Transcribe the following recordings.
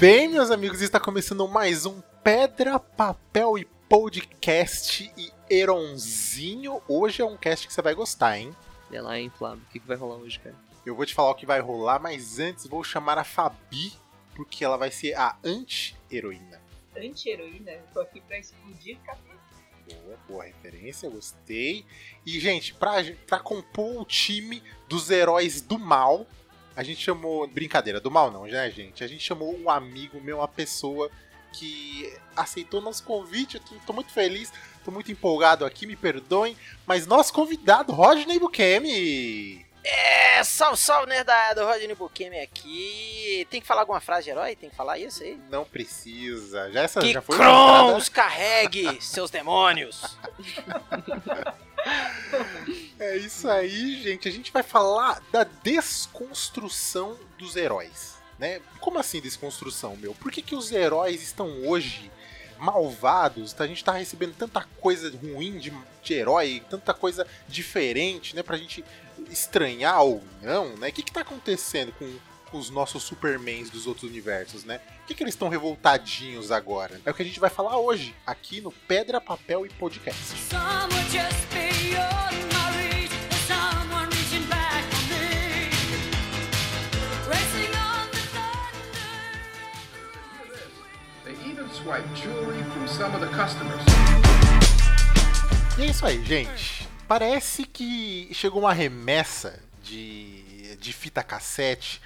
bem, meus amigos? Está começando mais um Pedra, Papel e Podcast e Eronzinho. Hoje é um cast que você vai gostar, hein? Olha lá, hein, Flávio. O que, que vai rolar hoje, cara? Eu vou te falar o que vai rolar, mas antes vou chamar a Fabi, porque ela vai ser a anti-heroína. Anti-heroína? Eu tô aqui pra explodir cabeça. Boa, boa referência, gostei. E, gente, pra, pra compor o time dos heróis do mal, a gente chamou. Brincadeira, do mal não, né, gente? A gente chamou um amigo meu, uma pessoa que aceitou nosso convite. Eu tô, tô muito feliz, tô muito empolgado aqui, me perdoem. Mas nosso convidado, Rodney Bukemi. É, salve, salve, nerdado, Rodney Bukemi aqui. Tem que falar alguma frase de herói? Tem que falar isso aí? Não precisa. Já essa que já foi Crons carregue seus demônios. É isso aí, gente. A gente vai falar da desconstrução dos heróis, né? Como assim desconstrução, meu? Por que, que os heróis estão hoje malvados? A gente tá recebendo tanta coisa ruim de, de herói, tanta coisa diferente, né? Pra gente estranhar ou não, né? O que que tá acontecendo com, com os nossos Supermans dos outros universos, né? Por que, que eles estão revoltadinhos agora? É o que a gente vai falar hoje, aqui no Pedra, Papel e Podcast. E é isso aí, gente. Parece que chegou uma remessa de, de fita cassete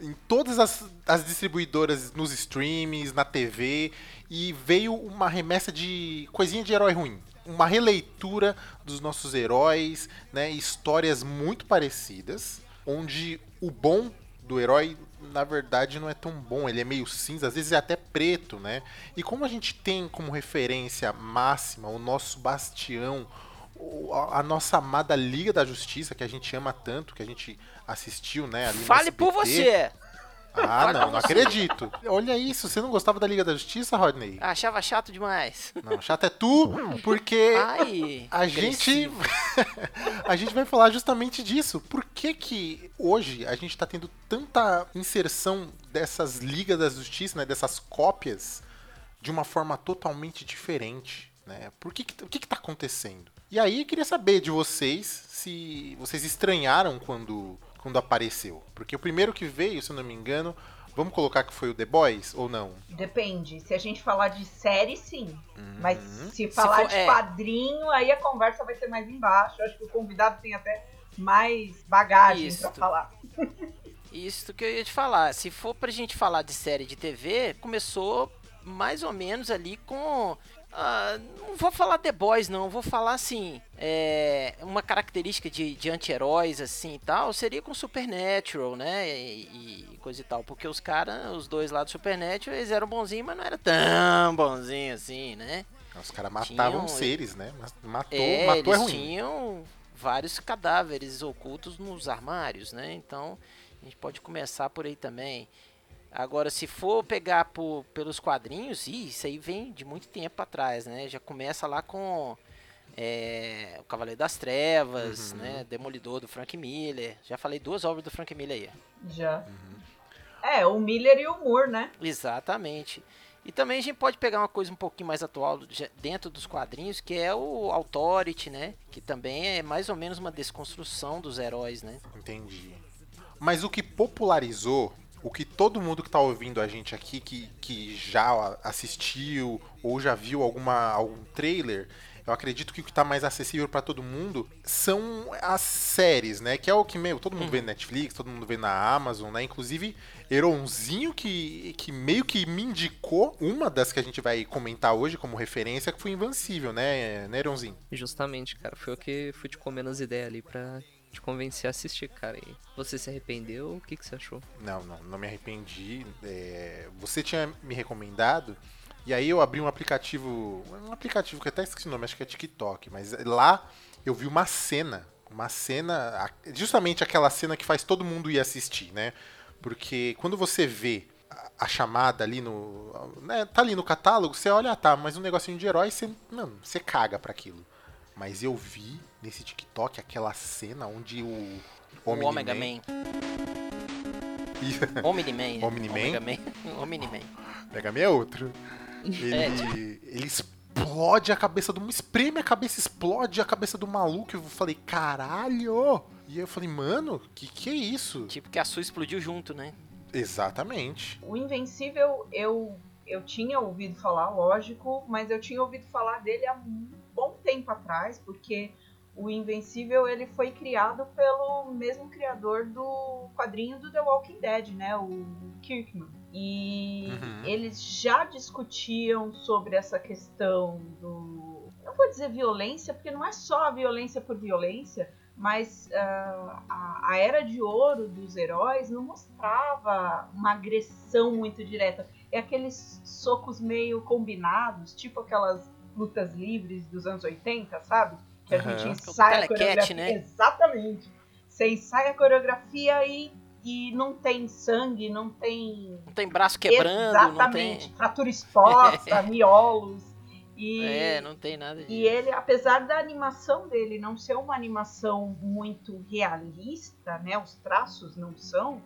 em todas as, as distribuidoras, nos streams, na TV, e veio uma remessa de coisinha de herói ruim. Uma releitura dos nossos heróis, né? Histórias muito parecidas, onde o bom do herói, na verdade, não é tão bom. Ele é meio cinza, às vezes é até preto, né? E como a gente tem como referência máxima o nosso bastião, a nossa amada Liga da Justiça, que a gente ama tanto, que a gente assistiu, né? Fale por você. Ah, não, não acredito. Olha isso, você não gostava da Liga da Justiça, Rodney? Achava chato demais. Não, chato é tu, porque Ai, a gente a gente vai falar justamente disso. Por que que hoje a gente tá tendo tanta inserção dessas Ligas da Justiça, né, dessas cópias de uma forma totalmente diferente, né? Por que que, o que que tá acontecendo? E aí eu queria saber de vocês se vocês estranharam quando quando apareceu, porque o primeiro que veio, se eu não me engano, vamos colocar que foi o The Boys ou não? Depende. Se a gente falar de série, sim. Mas Uhum. se falar for- de é. quadrinho, aí a conversa vai ser mais embaixo. Eu acho que o convidado tem até mais bagagem Isso. pra falar. Isso que eu ia te falar. Se for pra gente falar de série de TV, começou mais ou menos ali com. Ah, não vou falar The Boys, não. Vou falar assim. É, uma característica de, de anti-heróis, assim e tal, seria com Supernatural, né? E, e coisa e tal. Porque os caras, os dois lá do Supernatural, eles eram bonzinhos, mas não era tão bonzinho assim, né? Os caras matavam Tinham- seres, né? Matou, É, matou é ruim. tinham vários cadáveres ocultos nos armários, né? Então a gente pode começar por aí também. Agora, se for pegar por, pelos quadrinhos, ih, isso aí vem de muito tempo atrás, né? Já começa lá com é, o Cavaleiro das Trevas, Uhum. né? Demolidor do Frank Miller. Já falei duas obras do Frank Miller aí. Já. Uhum. É, o Miller e o Moore, né? Exatamente. E também a gente pode pegar uma coisa um pouquinho mais atual dentro dos quadrinhos, que é o Authority, né? Que também é mais ou menos uma desconstrução dos heróis, né? Entendi. Mas o que popularizou, o que todo mundo que tá ouvindo a gente aqui, que, que já assistiu ou já viu alguma, algum trailer, eu acredito que o que tá mais acessível pra todo mundo são as séries, né? Que é o que, meu, todo mundo vê na Netflix, todo mundo vê na Amazon, né? Inclusive, Eronzinho, que, que meio que me indicou uma das que a gente vai comentar hoje como referência, que foi Invencível, né, né Eronzinho? Justamente, cara. Foi o que fui te comendo as ideias ali pra te convencer a assistir, cara. E você se arrependeu? O que, que você achou? Não, não, não me arrependi. É, você tinha me recomendado, e aí eu abri um aplicativo. Um aplicativo que até esqueci o nome, acho que é TikTok, mas lá eu vi uma cena. Uma cena. Justamente aquela cena que faz todo mundo ir assistir, né? Porque quando você vê a- chamada ali no. Né, tá ali no catálogo, você olha, ah, tá, mas um negocinho de herói, você. Mano, você caga pra aquilo. Mas eu vi nesse TikTok aquela cena onde o. O Omega Omni-Man Man. E Omni-Man. é. Omni-Man? Omega Man. Omni-Man. Mega Man é outro. É, Ele, ele explode a cabeça do. Espreme a cabeça, explode a cabeça do maluco. Eu falei, caralho! E aí eu falei, mano, que que é isso? Tipo que a sua explodiu junto, né? Exatamente. O Invencível eu, eu tinha ouvido falar, lógico, mas eu tinha ouvido falar dele há um bom tempo atrás, porque o Invencível ele foi criado pelo mesmo criador do quadrinho do The Walking Dead, né? O Kirkman. E Uhum. eles já discutiam sobre essa questão do. Não vou dizer violência, porque não é só a violência por violência, mas ah, a, a era de ouro dos heróis não mostrava uma agressão muito direta. É aqueles socos meio combinados, tipo aquelas lutas livres dos anos 80, sabe? Que a Aham. gente ensaia a coreografia. né? Exatamente. Você ensaia a coreografia e, e não tem sangue, não tem. Não tem braço quebrando, não Exatamente. tem. Fratura exposta, miolos. E, É, não tem nada disso. e ele, apesar da animação dele não ser uma animação muito realista, né? Os traços não são.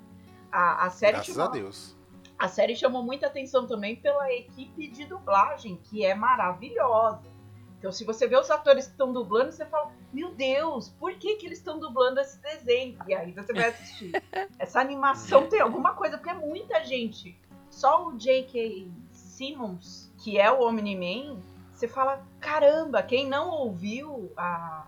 A, a série Graças chamou, a Deus. a série chamou muita atenção também pela equipe de dublagem, que é maravilhosa. Então, se você vê os atores que estão dublando, você fala: Meu Deus, por que, que eles estão dublando esse desenho? E aí você vai assistir. Essa animação tem alguma coisa, porque é muita gente. Só o J.K. Simmons, que é o Omni-Man, você fala: Caramba, quem não ouviu a,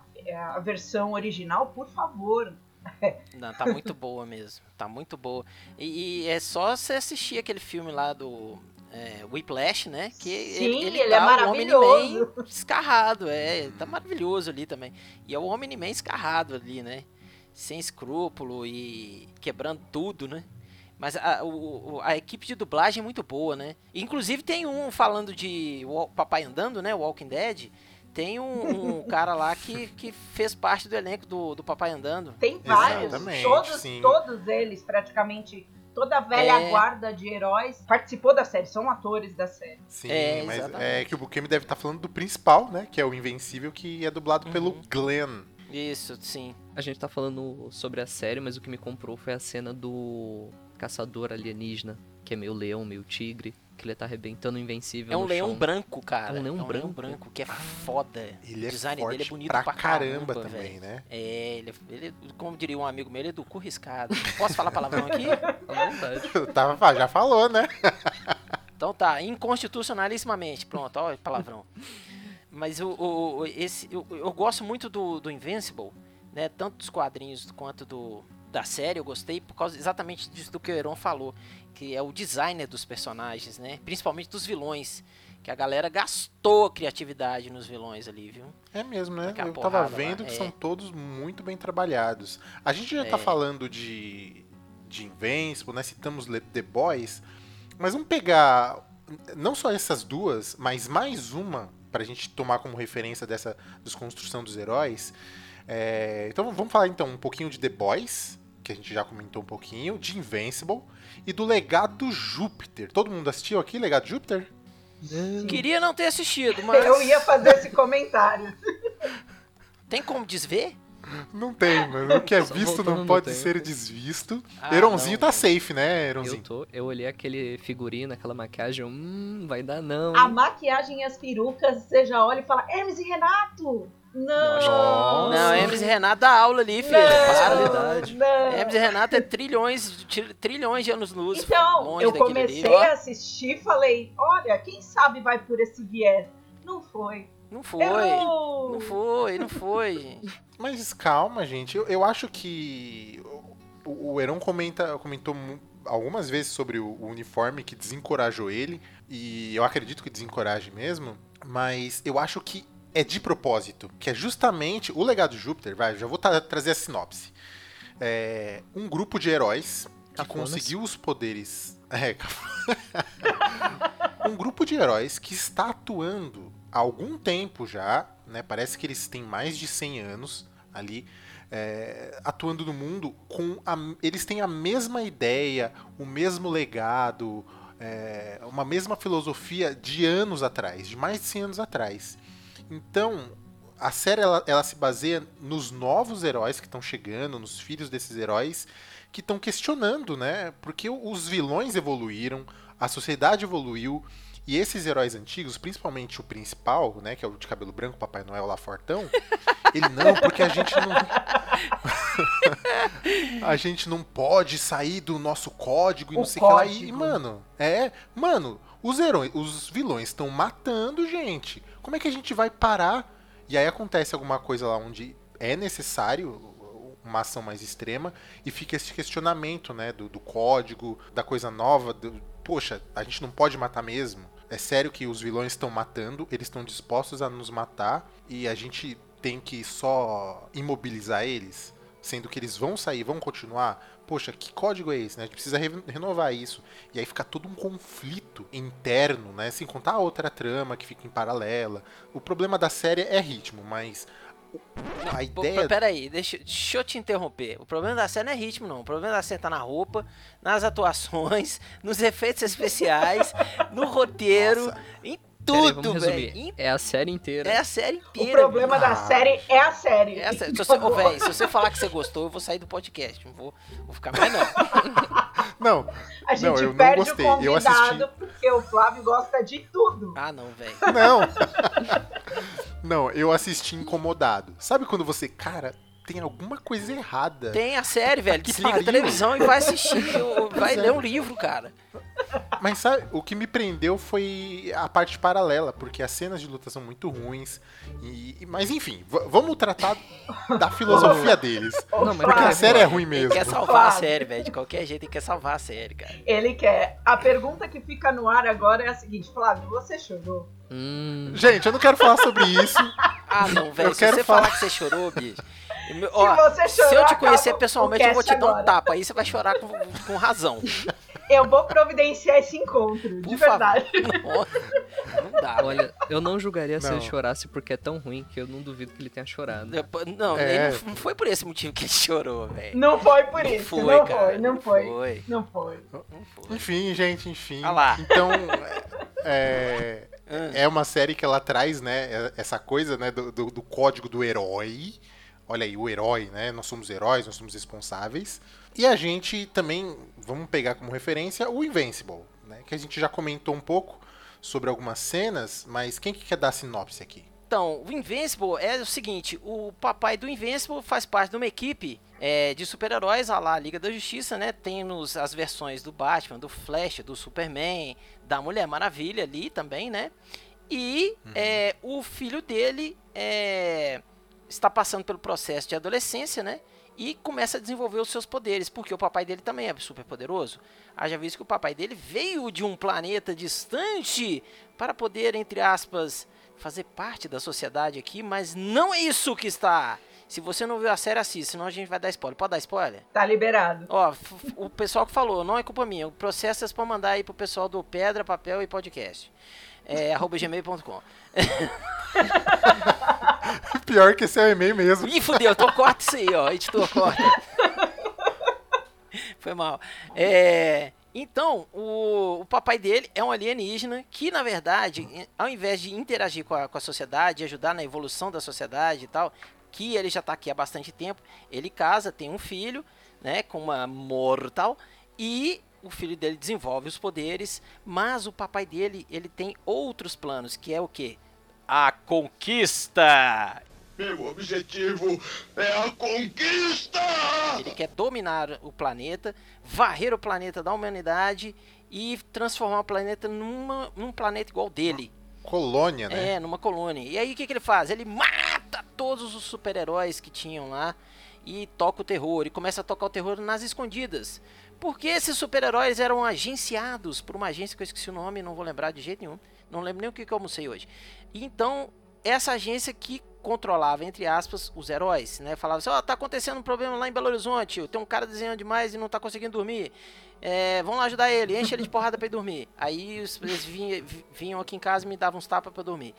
a versão original, por favor. Não, tá muito boa mesmo. Tá muito boa. E, e é só você assistir aquele filme lá do é, Whiplash, né? Que Sim, ele, tá é o maravilhoso. Omni-Man escarrado, é. Tá maravilhoso ali também. E é o Omni-Man escarrado ali, né? Sem escrúpulo e quebrando tudo, né? Mas a, o- o- a equipe de dublagem é muito boa, né? Inclusive tem um falando de Papai Andando, né? Walking Dead. Tem um, um cara lá que, que fez parte do elenco do, do Papai Andando. Tem vários, Exatamente, todos, sim. todos eles, praticamente, toda a velha É. guarda de heróis participou da série, são atores da série. Sim, É, mas exatamente. é que o Bukemi deve estar falando do principal, né? Que é o Invencível, que é dublado pelo Uhum. Glenn. Isso, sim. A gente tá falando sobre a série, mas o que me comprou foi a cena do caçador alienígena, que é meio leão, meio tigre, que ele tá arrebentando invencível É um no leão chão. branco, cara. É um leão branco. que é foda. Ele o é design forte dele é bonito pra, pra, caramba, caramba, também, velho. né? É, ele, é- ele, é- como diria um amigo meu, ele é do cu riscado. Posso falar palavrão aqui? À vontade. Tava, já falou, né? Então tá, inconstitucionalissimamente. Pronto, ó, palavrão. Mas o, o- o- esse, eu, eu gosto muito do, do Invincible, né? Tanto dos quadrinhos quanto do, da série, eu gostei por causa exatamente disso do que o Heron falou, que é o designer dos personagens, né? Principalmente dos vilões. Que a galera gastou a criatividade nos vilões ali, viu? É mesmo, né? Eu tava porrada lá, vendo que é. são todos muito bem trabalhados. A gente já tá É. falando de, de Invincible, né? Citamos The Boys. Mas vamos pegar não só essas duas, mas mais uma pra gente tomar como referência dessa desconstrução dos heróis. É, então vamos falar então um pouquinho de The Boys, que a gente já comentou um pouquinho, de Invincible e do Legado Júpiter. Todo mundo assistiu aqui, Legado Júpiter? Queria não ter assistido, mas Eu ia fazer esse comentário. tem como desver? Não tem, mano. O que é Só visto voltando não pode tempo. ser desvisto. Ah, Eronzinho não, tá safe, né, Eu, Eronzinho? tô, eu olhei aquele figurino, aquela maquiagem, hum, vai dar não. A maquiagem e as perucas, você já olha e fala, Hermes e Renato! Não! Nossa. Não, Hermes e Renato dá aula ali, filho. Não, não. Hermes e Renato é trilhões, tri- trilhões de anos-luz. Então, longe eu comecei ali, a assistir e falei, olha, quem sabe vai por esse viés. Não foi. Não foi. Errou! Não foi, não foi, gente. Mas calma, gente. Eu, eu acho que o, o Heron comenta, comentou algumas vezes sobre o, o uniforme que desencorajou ele. E eu acredito que desencoraje mesmo. Mas eu acho que é de propósito. Que é justamente o legado de Júpiter. Vai, já vou tra- trazer a sinopse. É um grupo de heróis que conseguiu os poderes. É, um grupo de heróis que está atuando há algum tempo já, né? Parece que eles têm mais de 100 anos ali, é, atuando no mundo com a, eles têm a mesma ideia, o mesmo legado, é, uma mesma filosofia de anos atrás, de mais de 100 anos atrás. Então, a série ela, ela se baseia nos novos heróis que estão chegando, nos filhos desses heróis que estão questionando, né? Porque os vilões evoluíram, a sociedade evoluiu e esses heróis antigos, principalmente o principal, né, que é o de cabelo branco, Papai Noel lá fortão, ele não, porque a gente não a gente não pode sair do nosso código e O não sei o que lá. E, mano, é, mano, os heróis, os vilões estão matando gente. Como é que a gente vai parar? E aí acontece alguma coisa lá onde é necessário uma ação mais extrema e fica esse questionamento, né, do, do código, da coisa nova, do, poxa, a gente não pode matar mesmo. É sério que os vilões estão matando, eles estão dispostos a nos matar e a gente tem que só imobilizar eles, sendo que eles vão sair, vão continuar. Poxa, que código é esse? Né? A gente precisa re- renovar isso. E aí fica todo um conflito interno, né? Sem contar a outra trama que fica em paralela. O problema da série é ritmo, mas o- a ideia Peraí, deixa, deixa eu te interromper. O problema da série não é ritmo, não. O problema da série tá na roupa, nas atuações, nos efeitos especiais, no roteiro, Nossa. em Tudo, vamos velho. resumir. É a série inteira. É a série O inteira. problema da série é a série. É a série. Se você, ô, véi, se você falar que você gostou, eu vou sair do podcast. Não vou, vou ficar mais, não. Não, A gente Não, eu não perde gostei. o Eu convidado assisti. porque o Flávio gosta de tudo. Ah, não, velho. não. Não, eu assisti incomodado. Sabe quando você, cara, tem alguma coisa errada? Tem a série, velho. Que Desliga a pariu. televisão e vai assistir. vai é. ler um livro, cara. Mas sabe, o que me prendeu foi a parte paralela, porque as cenas de luta são muito ruins. E, mas enfim, vamos tratar da filosofia deles. Não, mas Porque a série é ruim Ele mesmo. quer salvar a série, velho. De qualquer jeito, ele quer salvar a série, cara. Ele quer. A pergunta que fica no ar agora é a seguinte: Flávio, você chorou? Hum, Gente, eu não quero falar sobre isso. Ah, não, velho. Se quero você falar- falar que você chorou, bicho. Ó, você se eu chorar, te conhecer pessoalmente, eu vou te dar um tapa. Aí você vai chorar com, com razão. Eu vou providenciar esse encontro, de verdade. favor. Nossa, não dá, olha, eu não julgaria se Não. ele chorasse porque é tão ruim que eu não duvido que ele tenha chorado. Não, É. ele não não foi por esse motivo que ele chorou, velho. Não foi por Não isso, foi, não cara, foi, não não foi. foi. Não foi. Não foi. Enfim, gente, enfim. Ah lá. Então, é, Ah. é uma série que ela traz, né, essa coisa, né, do, do- do código do herói. Olha aí, o herói, né? Nós somos heróis, nós somos responsáveis. E a gente também, vamos pegar como referência o Invincible, né? Que a gente já comentou um pouco sobre algumas cenas, mas quem que quer dar a sinopse aqui? Então, o Invincible é o seguinte: o papai do Invincible faz parte de uma equipe é, de super-heróis, a lá Liga da Justiça, né? Temos as versões do Batman, do Flash, do Superman, da Mulher Maravilha ali também, né? E é, o filho dele é, está passando pelo processo de adolescência, né? E começa a desenvolver os seus poderes, porque o papai dele também é super poderoso. Haja visto que o papai dele veio de um planeta distante para poder, entre aspas, fazer parte da sociedade aqui, mas não é isso que está. Se você não viu a série, assista, senão a gente vai dar spoiler. Pode dar spoiler? Tá liberado. Ó, o pessoal que falou, não é culpa minha. O processo é pra mandar aí pro pessoal do Pedra, Papel e Podcast. É, arroba gmail.com. Pior que esse é o e-mail mesmo. Ih, fudeu, então corta isso aí, ó. Editor, corta. Foi mal. É, então, o, o papai dele é um alienígena que, na verdade, ao invés de interagir com a, com a sociedade, ajudar na evolução da sociedade e tal, que ele já tá aqui há bastante tempo, ele casa, tem um filho, né, com uma mortal, e o filho dele desenvolve os poderes, mas o papai dele, ele tem outros planos, que é o quê? A conquista! Meu objetivo é a conquista! Ele quer dominar o planeta, varrer o planeta da humanidade e transformar o planeta numa, num planeta igual dele. Colônia, né? É, numa colônia. E aí o que, que ele faz? Ele mata todos os super-heróis que tinham lá e toca o terror. E começa a tocar o terror nas escondidas. Porque esses super-heróis eram agenciados por uma agência que eu esqueci o nome, não vou lembrar de jeito nenhum. Não lembro nem o que, que eu almocei hoje. Então, essa agência que controlava, entre aspas, os heróis, né? Falava assim, ó, tá acontecendo um problema lá em Belo Horizonte, tem um cara desenhando demais e não tá conseguindo dormir. É, vamos lá ajudar ele, enche ele de porrada pra ele dormir. Aí eles vinham, vinham aqui em casa e me davam uns tapas pra dormir.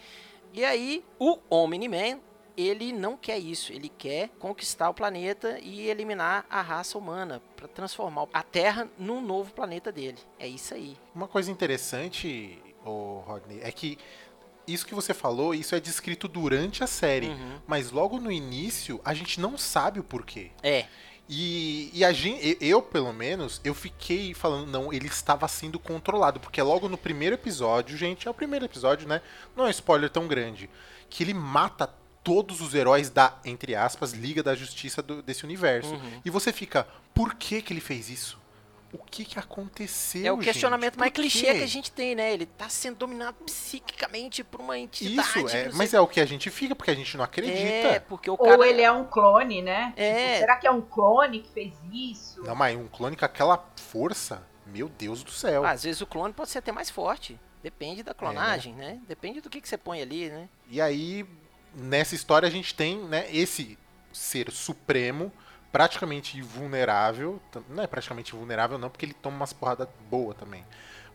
E aí, o Omni-Man, ele não quer isso. Ele quer conquistar o planeta e eliminar a raça humana para transformar a Terra num novo planeta dele. É isso aí. Uma coisa interessante, o Rodney, é que isso que você falou, isso é descrito durante a série. Uhum. Mas logo no início, a gente não sabe o porquê. É. E, e a gente, eu, pelo menos, eu fiquei falando, não, ele estava sendo controlado. Porque logo no primeiro episódio, gente, é o primeiro episódio, né? Não é um spoiler tão grande. Que ele mata todos os heróis da, entre aspas, Liga da Justiça do- desse universo. Uhum. E você fica, por que que ele fez isso? O que que aconteceu, É o gente? questionamento Por mais clichê que a gente tem, né? Ele tá sendo dominado psiquicamente por uma entidade. Isso, é, mas é o que a gente fica, porque a gente não acredita. É, porque o cara. Ou ele é um clone, né? É. Tipo, será que é um clone que fez isso? Não, mas um clone com aquela força, meu Deus do céu. Às vezes o clone pode ser até mais forte. Depende da clonagem, né? Depende do que, que você põe ali, né? E aí, nessa história, a gente tem né, esse ser supremo, praticamente invulnerável. tam- Não é praticamente invulnerável, não, porque ele toma umas porradas boas também.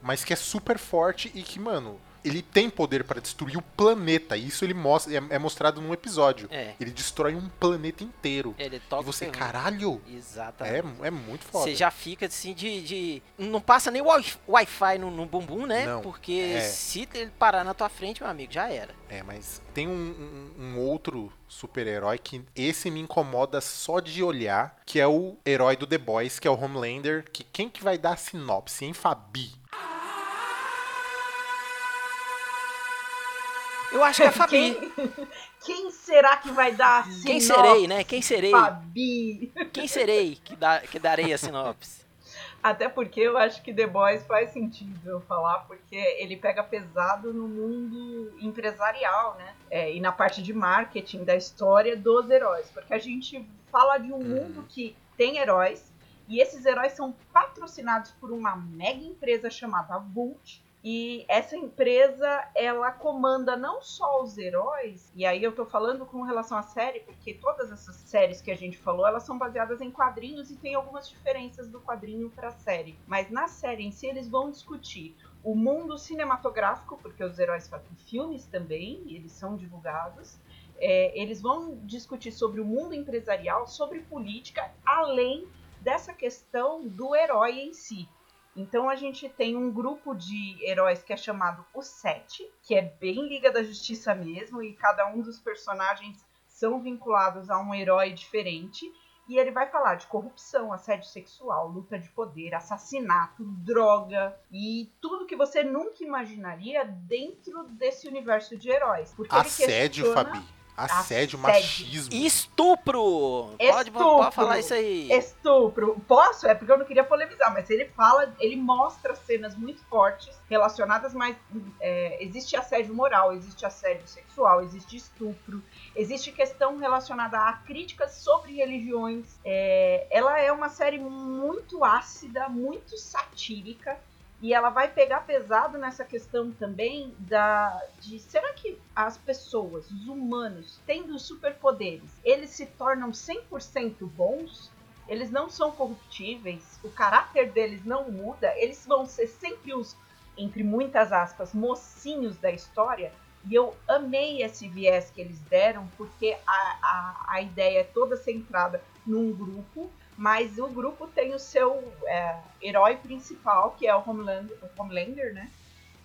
Mas que é super forte e que, mano, ele tem poder para destruir o planeta. E isso ele mostra, é, é mostrado num episódio. É. Ele destrói um planeta inteiro. Ele toca e você, o caralho, Exatamente. é, é muito foda. Você já fica assim de, de- Não passa nem wi- Wi-Fi no, no bumbum, né? Não, Porque é. se ele parar na tua frente, meu amigo, já era. É, mas tem um, um- um outro super-herói que esse me incomoda só de olhar, que é o herói do The Boys, que é o Homelander, que quem que vai dar a sinopse, hein, Fabi? Eu acho que é a Fabi. Quem, quem será que vai dar a Quem sinopse? serei, né? Quem serei? Fabi. Quem serei que, dá, que darei a sinopse? Até porque eu acho que The Boys faz sentido eu falar, porque ele pega pesado no mundo empresarial, né? É, e na parte de marketing da história dos heróis. Porque a gente fala de um mundo que tem heróis, e esses heróis são patrocinados por uma mega empresa chamada Vult. E essa empresa, ela comanda não só os heróis, e aí eu tô falando com relação à série, porque todas essas séries que a gente falou, elas são baseadas em quadrinhos e tem algumas diferenças do quadrinho pra série. Mas na série em si, eles vão discutir o mundo cinematográfico, porque os heróis fazem filmes também, eles são divulgados. É, eles vão discutir sobre o mundo empresarial, sobre política, além dessa questão do herói em si. Então a gente tem um grupo de heróis que é chamado o Sete, que é bem Liga da Justiça mesmo, e cada um dos personagens são vinculados a um herói diferente. E ele vai falar de corrupção, assédio sexual, luta de poder, assassinato, droga e tudo que você nunca imaginaria dentro desse universo de heróis. Porque ele Assédio, questiona- Fabi. Assédio, Assédio. machismo. Estupro! Pode, Estupro. pode falar isso aí. Estupro. Posso? É porque eu não queria polemizar, mas ele fala, ele mostra cenas muito fortes relacionadas, mas é, existe assédio moral, existe assédio sexual, existe estupro, existe questão relacionada a críticas sobre religiões. É, ela é uma série muito ácida, muito satírica. E ela vai pegar pesado nessa questão também da de será que as pessoas, os humanos, tendo superpoderes, eles se tornam 100% bons? Eles não são corruptíveis, o caráter deles não muda, eles vão ser sempre os, entre muitas aspas, mocinhos da história. E eu amei esse viés que eles deram, porque a, a, a ideia é toda centrada num grupo, mas o grupo tem o seu é, herói principal, que é o Homelander, o Homelander, né?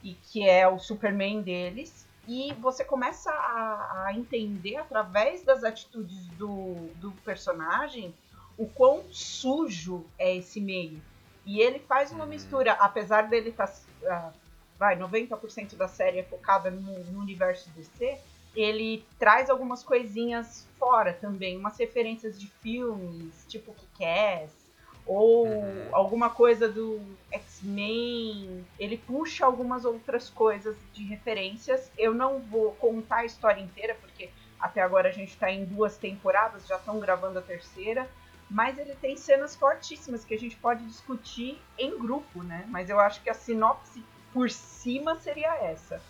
E que é o Superman deles. E você começa a, a entender através das atitudes do, do personagem o quão sujo é esse meio. E ele faz uma mistura, apesar dele estar. Tá, vai, 90% da série é focada no, no universo DC, ele traz algumas coisinhas fora também, umas referências de filmes, tipo Kick-Ass, ou Uhum. alguma coisa do X-Men. Ele puxa algumas outras coisas de referências. Eu não vou contar a história inteira, porque até agora a gente está em duas temporadas, já estão gravando a terceira. Mas ele tem cenas fortíssimas que a gente pode discutir em grupo, né? Mas eu acho que a sinopse por cima seria essa.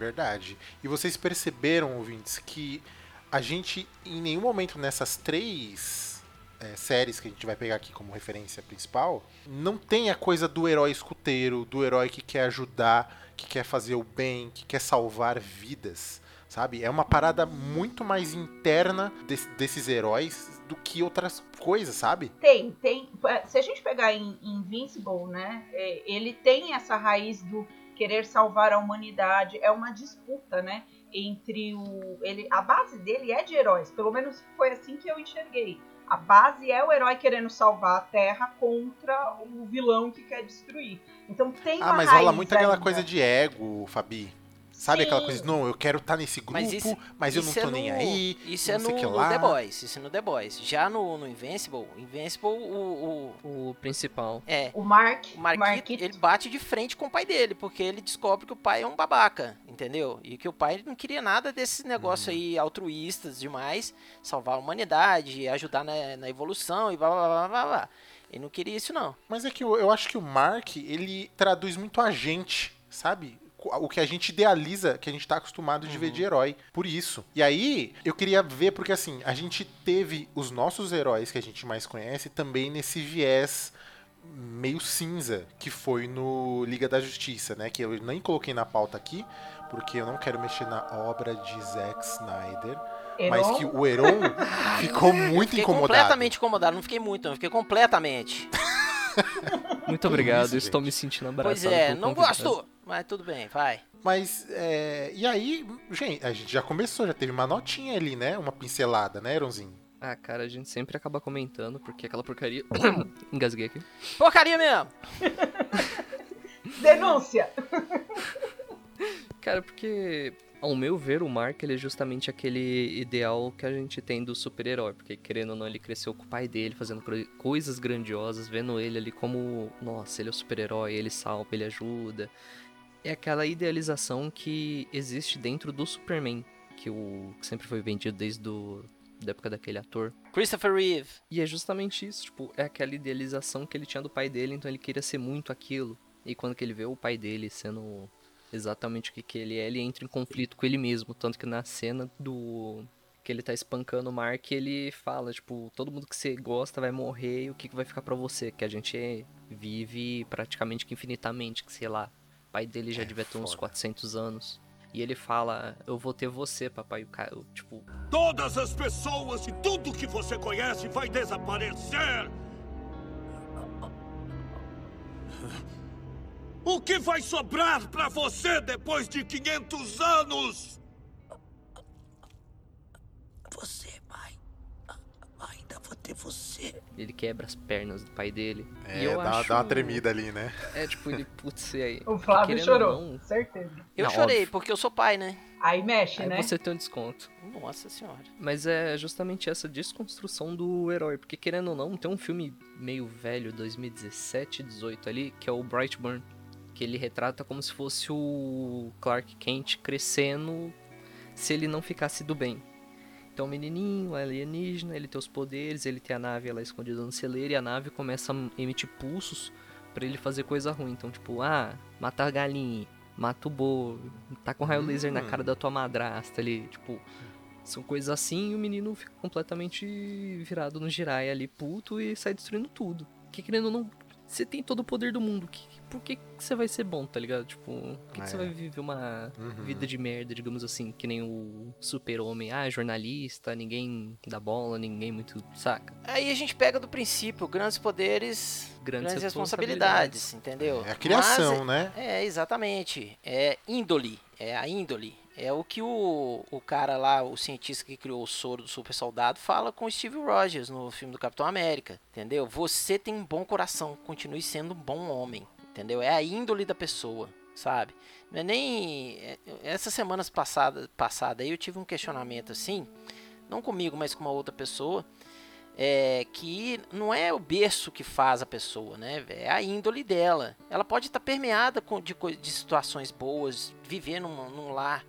Verdade. E vocês perceberam, ouvintes, que a gente, em nenhum momento nessas três é, séries que a gente vai pegar aqui como referência principal, não tem a coisa do herói escuteiro, do herói que quer ajudar, que quer fazer o bem, que quer salvar vidas. Sabe? É uma parada muito mais interna des- desses heróis do que outras coisas, sabe? Tem, tem. Se a gente pegar em Invincible, né? é, Ele tem essa raiz do querer salvar a humanidade. É uma disputa, né? Entre o. Ele, a base dele é de heróis. Pelo menos foi assim que eu enxerguei. A base é o herói querendo salvar a Terra contra o vilão que quer destruir. Então tem uma Ah, mas rola muito aquela coisa de ego, Fabi. Sabe aquela Sim. coisa, não, eu quero estar nesse grupo, mas, Mas isso, eu não tô é nem no- aí. Isso não é no, que no. The Boys. Isso é no The Boys. Já no, no Invincible, Invincible, o, o, O principal. é, O Mark, o Marquito, Marquito- ele bate de frente com o pai dele, porque ele descobre que o pai é um babaca, entendeu? E que o pai não queria nada desses negócios Uhum. aí altruístas demais, salvar a humanidade, ajudar na, na evolução e blá blá blá blá blá. Ele não queria isso não. Mas é que eu, eu acho que o Mark, ele traduz muito a gente, sabe? O que a gente idealiza, que a gente tá acostumado de Uhum. ver de herói. Por isso. E aí, eu queria ver, porque assim, a gente teve os nossos heróis que a gente mais conhece também nesse viés meio cinza, que foi no Liga da Justiça, né? Que eu nem coloquei na pauta aqui, porque eu não quero mexer na obra de Zack Snyder. Mas Heron, que o Heron ficou muito Fiquei incomodado. completamente incomodado, não fiquei muito, não, fiquei completamente. Muito obrigado, isso, estou gente? me sentindo abraçado. Pois é, não convidado. Mas tudo bem, vai. Mas, é, e aí, gente, a gente já começou, já teve uma notinha ali, né? Uma pincelada, né, Eronzinho? Ah, cara, a gente sempre acaba comentando, porque aquela porcaria. Engasguei aqui. Porcaria mesmo! denúncia! Cara, porque, ao meu ver, o Mark ele é justamente aquele ideal que a gente tem do super-herói. Porque, querendo ou não, ele cresceu com o pai dele, fazendo coisas grandiosas, vendo ele ali como, nossa, ele é o super-herói, ele salva, ele ajuda. É aquela idealização que existe dentro do Superman, que, o, que sempre foi vendido desde do, da época daquele ator. Christopher Reeve. E é justamente isso, tipo, é aquela idealização que ele tinha do pai dele, então ele queria ser muito aquilo. E quando que ele vê o pai dele sendo exatamente o que, que ele é, ele entra em conflito com ele mesmo. Tanto que na cena do. que ele tá espancando o Mark, ele fala, tipo, todo mundo que você gosta vai morrer e o que, que vai ficar pra você? Que a gente vive praticamente que infinitamente, que sei lá. O pai dele já É devia ter uns foda. 400 anos. E ele fala, eu vou ter você, papai. O cara, eu, tipo, Todas as pessoas e tudo que você conhece vai desaparecer. O que vai sobrar pra você depois de 500 anos? Você, vou ter você. ele quebra as pernas do pai dele. e É, eu dá, acho... dá uma tremida ali, né? É, tipo, ele, putz, e aí? O Flávio chorou, ou não, certeza. Eu Não, chorei, óbvio. porque eu sou pai, né? Aí mexe, Aí né? você tem um desconto. Nossa senhora. Mas é justamente essa desconstrução do herói. Porque, querendo ou não, tem um filme meio velho, 2017, 18 ali, que é o Brightburn. Que ele retrata como se fosse o Clark Kent crescendo se ele não ficasse do bem. Então, o menininho, alienígena, ele tem os poderes, ele tem a nave lá escondida no celeiro e a nave começa a emitir pulsos pra ele fazer coisa ruim. Então, tipo, ah, mata a galinha, mata o boi, tá com raio laser na Hum. cara da tua madrasta ali, tipo. São coisas assim e o menino fica completamente virado no girai ali, puto, e sai destruindo tudo. Que querendo ou não, você tem todo o poder do mundo. Que, por que, que você vai ser bom, tá ligado? Tipo, por que, que você É. vai viver uma Uhum. vida de merda, digamos assim, que nem o super-homem? Ah, jornalista, ninguém dá bola, ninguém muito. saca? Aí a gente pega do princípio, grandes poderes, Grandes grandes, responsabilidades. responsabilidades, entendeu? É a criação, Mas né? é, exatamente. É índole, é a índole. É o que o, o cara lá, o cientista que criou o soro do super soldado, fala com o Steve Rogers no filme do Capitão América, entendeu? Você tem um bom coração, continue sendo um bom homem, entendeu? É a índole da pessoa, sabe? Não é nem... é- Essas semanas passadas passada eu tive um questionamento assim, não comigo, mas com uma outra pessoa, é, que não é o berço que faz a pessoa, né? É a índole dela. Ela pode estar permeada com, de, de situações boas, viver num, num lar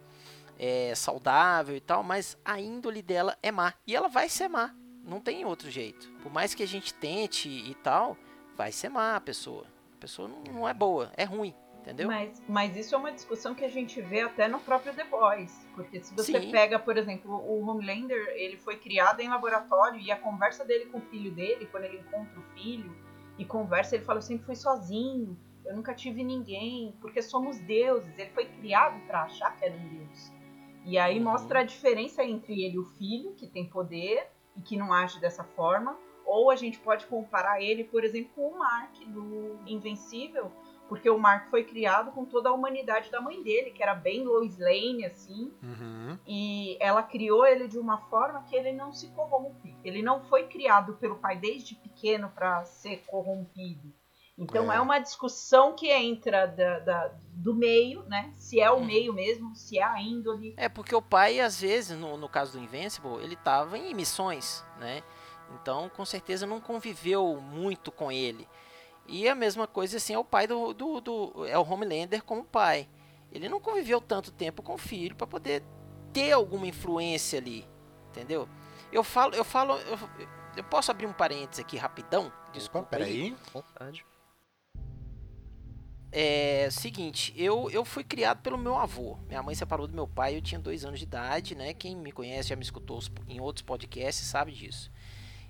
é, saudável e tal, mas a índole dela é má. E ela vai ser má. Não tem outro jeito. Por mais que a gente tente e tal, vai ser má a pessoa. A pessoa não, não é boa, é ruim. Entendeu? Mas, mas isso é uma discussão que a gente vê até no próprio The Boys. Porque se você Sim. pega, por exemplo, o Homelander, ele foi criado em laboratório e a conversa dele com o filho dele, quando ele encontra o filho e conversa, ele fala: Eu sempre fui sozinho, eu nunca tive ninguém, porque somos deuses. Ele foi criado para achar que era um deus. E aí Uhum. mostra a diferença entre ele e o filho, que tem poder e que não age dessa forma. Ou a gente pode comparar ele, por exemplo, com o Mark do Invencível, Porque o Mark foi criado com toda a humanidade da mãe dele, que era bem Lois Lane, assim. Uhum. E ela criou ele de uma forma que ele não se corrompe. Ele não foi criado pelo pai desde pequeno para ser corrompido. Então É. é. uma discussão que entra da- da- do meio, né? Se é o Hum. meio mesmo, se é a índole. É porque o pai, às vezes, no, no caso do Invincible, ele tava em missões, né? Então, com certeza, não conviveu muito com ele. E a mesma coisa, assim, é o pai do, do, do- é o Homelander como pai. Ele não conviveu tanto tempo com o filho para poder ter alguma influência ali, entendeu? Eu falo, eu falo, eu, eu posso abrir um parênteses aqui rapidão? Opa, Desculpa aí. peraí. Vontade. É seguinte, eu, eu fui criado pelo meu avô. Minha mãe separou do meu pai, eu tinha dois anos de idade, né? Quem me conhece, já me escutou em outros podcasts, sabe disso.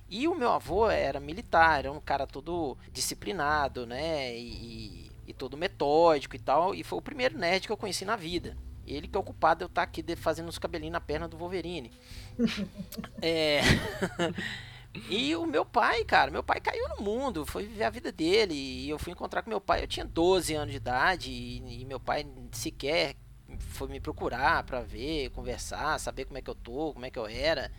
E o meu avô era militar, era um cara todo disciplinado, né? E, e todo metódico e tal. E foi o primeiro nerd que eu conheci na vida. Ele que é ocupado de eu estar aqui de- fazendo os cabelinhos na perna do Wolverine. é. E o meu pai, cara, meu pai caiu no mundo, foi viver a vida dele. E eu fui encontrar com meu pai, eu tinha 12 anos de idade. E, e meu pai sequer foi me procurar pra ver, conversar, saber como é que eu tô, como é que eu era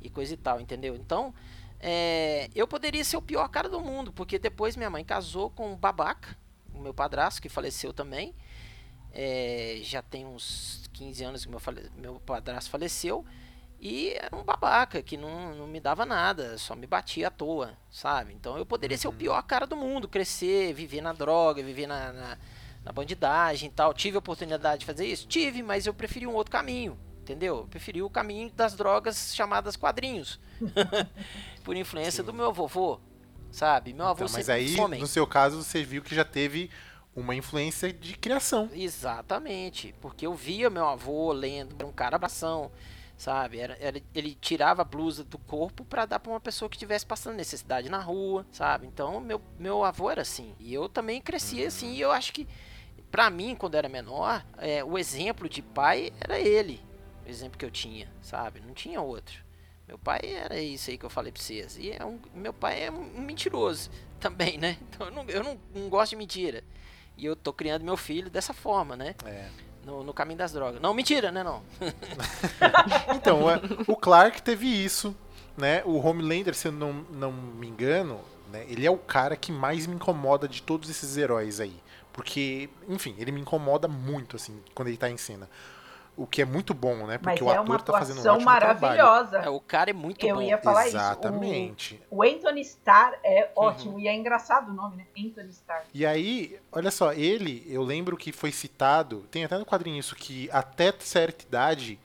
e coisa e tal, entendeu? Então, é, eu poderia ser o pior cara do mundo, porque depois minha mãe casou com um babaca, o meu padrasto, que faleceu também. É, já tem uns 15 anos que meu, meu padrasto faleceu. E era um babaca que não, não me dava nada, só me batia à toa, sabe? Então eu poderia ser o pior cara do mundo, crescer, viver na droga, viver na, na, na bandidagem e tal. Tive a oportunidade de fazer isso? Tive, mas eu preferi um outro caminho, entendeu? Eu preferi o caminho das drogas chamadas quadrinhos. Por influência do meu vovô, sabe? Meu avô Então, mas aí, no seu caso, você viu que já teve uma influência de criação. Exatamente, porque eu via meu avô lendo, um cara abração, sabe? Era, era- ele tirava a blusa do corpo pra dar pra uma pessoa que estivesse passando necessidade na rua, sabe? Então, meu, meu avô era assim. E eu também cresci assim, e eu acho que, pra mim, quando era menor, é, o exemplo de pai era ele, o exemplo que eu tinha, sabe? Não tinha outro. Meu pai era isso aí que eu falei pra vocês. E é um, meu pai é um mentiroso também, né? Então eu não, eu não, não gosto de mentira. E eu tô criando meu filho dessa forma, né? É. No, no caminho das drogas. Não, mentira, né? Não. Então, é, o Clark teve isso, né? O Homelander, se eu não, não me engano, né? Ele é o cara que mais me incomoda de todos esses heróis aí. Porque, enfim, ele me incomoda muito, assim, quando ele tá em cena. O que é muito bom, né? Mas Porque o é ator uma tá fazendo um ótimo trabalho. maravilhosa. É, o cara é muito Eu bom. ia falar Exatamente. isso. O, o Anthony Starr é Uhum. ótimo. E é engraçado o nome, né? Anthony Starr. E aí, olha só, ele, eu lembro que foi citado, tem até no quadrinho isso, que até certa idade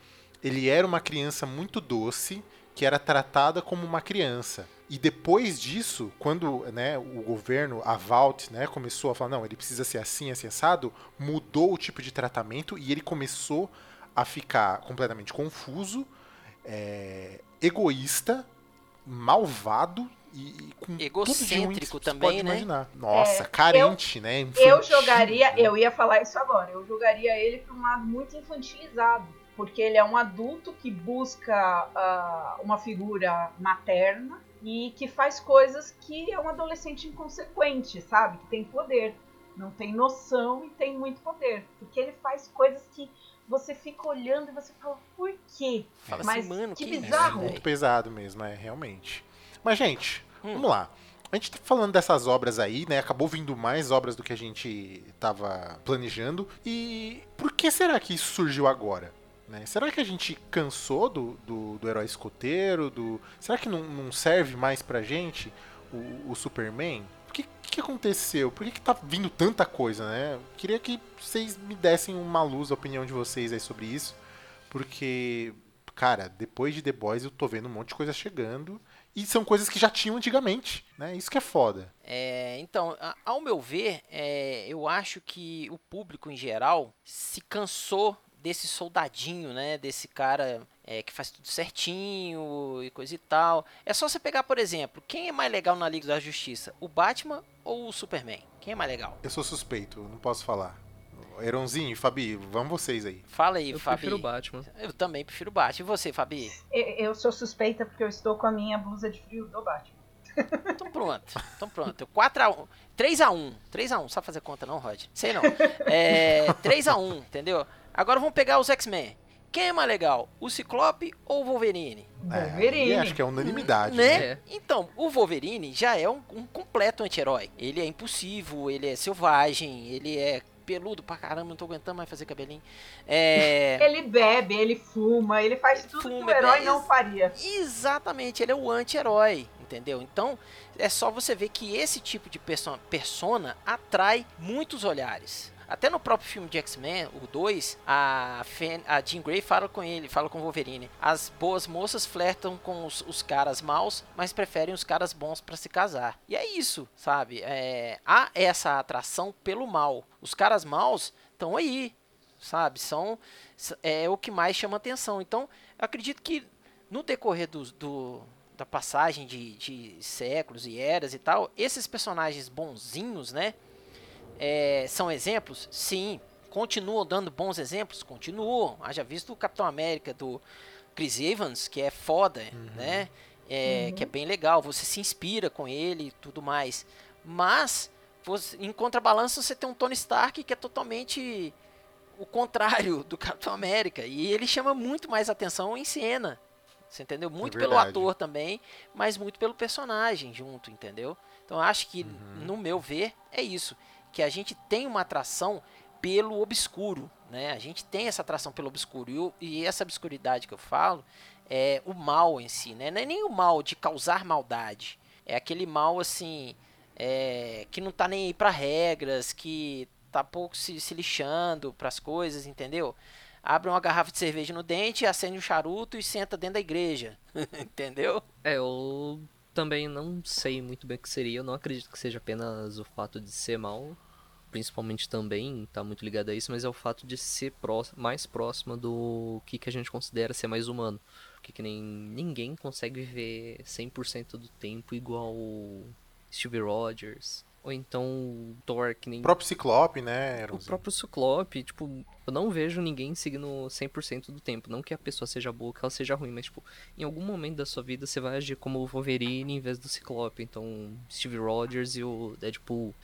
ele era uma criança muito doce, que era tratada como uma criança. E depois disso, quando né, o governo, a Vault, né, começou a falar, não, ele precisa ser assim, assim, assado, mudou o tipo de tratamento e ele começou a ficar completamente confuso, é, egoísta, malvado e, e com Egocêntrico também, pode né? imaginar. Nossa, É, carente, né? Eu Infantil, jogaria, né? eu ia falar isso agora, eu jogaria ele para um lado muito infantilizado, porque ele é um adulto que busca ah, uma figura materna e que faz coisas que é um adolescente inconsequente, sabe? Que tem poder, não tem noção e tem muito poder, porque ele faz coisas que você fica olhando e você fala, por quê? Fala Mas assim, mano, que que, bizarro. Muito velho? pesado mesmo, é, realmente. Mas, gente, Hum. vamos lá. A gente tá falando dessas obras aí, né? Acabou vindo mais obras do que a gente tava planejando. E por que será que isso surgiu agora? Né? Será que a gente cansou do, do, do herói escoteiro? Do... Será que não, não serve mais pra gente o, o Superman? O que, que aconteceu? Por que, que tá vindo tanta coisa, né? Queria que vocês me dessem uma luz, a opinião de vocês aí sobre isso. Porque, cara, depois de The Boys eu tô vendo um monte de coisa chegando. E são coisas que já tinham antigamente, né? Isso que é foda. É, então, ao meu ver, é, eu acho que o público em geral se cansou desse soldadinho, né? Desse cara é, que faz tudo certinho e coisa e tal. É só você pegar, por exemplo, quem é mais legal na Liga da Justiça? O Batman ou o Superman? Quem é mais legal? Eu sou suspeito, não posso falar. Eronzinho, Fabi, vamos vocês aí. Fala aí, Eu Fabi. prefiro o Batman. Eu também prefiro o Batman. E você, Fabi? Eu, eu sou suspeita porque eu estou com a minha blusa de frio do Batman. Então pronto. Então pronto. 4x1. 3x1. 3x1. Sabe fazer conta não, Rod? Sei não. É. 3x1, entendeu? Agora vamos pegar os X-Men. Quem é mais legal? O Ciclope ou o Wolverine? É, Wolverine. aí acho que é unanimidade. Né? É. Então, o Wolverine já é um, um completo anti-herói. Ele é impulsivo, ele é selvagem, ele é peludo pra caramba, não tô aguentando mais fazer cabelinho. É. Ele bebe, ele fuma, ele faz tudo Fuma, que o herói é não faria. Exatamente, ele é o anti-herói, entendeu? Então, é só você ver que esse tipo de perso- persona atrai muitos olhares. Até no próprio filme de X-Men, o 2, a, a Jean Grey fala com ele, fala com o Wolverine. As boas moças flertam com os, os caras maus, mas preferem os caras bons pra se casar. E é isso, sabe? É, há essa atração pelo mal. Os caras maus estão aí, sabe? São é o que mais chama atenção. Então, acredito que no decorrer do, do- da passagem de, de séculos e eras e tal, esses personagens bonzinhos, né? É, são exemplos? Sim. Continuam dando bons exemplos? Continuam. Haja visto o Capitão América do Chris Evans, que é foda, né? É, Que é bem legal. Você se inspira com ele e tudo mais. Mas, você- em contrabalanço, você tem um Tony Stark que é totalmente o contrário do Capitão América. E ele chama muito mais atenção em cena. Você entendeu? Muito pelo verdade. ator também, mas muito pelo personagem junto, entendeu? Então eu acho que, Uhum. no meu ver, é isso. Que a gente tem uma atração pelo obscuro, né? A gente tem essa atração pelo obscuro. E, o- e essa obscuridade que eu falo é o mal em si, né? Não é nem o mal de causar maldade. É aquele mal, assim, é, que não tá nem aí pra regras, que tá pouco se, se lixando pras coisas, entendeu? Abre uma garrafa de cerveja no dente, acende um charuto e senta dentro da igreja, entendeu? É, eu também não sei muito bem o que seria. Eu não acredito que seja apenas o fato de ser mal. Principalmente também tá muito ligado a isso, mas é o fato de ser mais próximo do que, que a gente considera ser mais humano. Porque que nem ninguém consegue viver 100% do tempo igual Steve Rogers. Ou então o Thor, que nem O próprio Ciclope, né? o Eronzinho? próprio Ciclope, tipo, eu não vejo ninguém seguindo 100% do tempo. Não que a pessoa seja boa, que ela seja ruim, mas, tipo, em algum momento da sua vida você vai agir como o Wolverine em vez do Ciclope. Então, Steve Rogers e o Deadpool.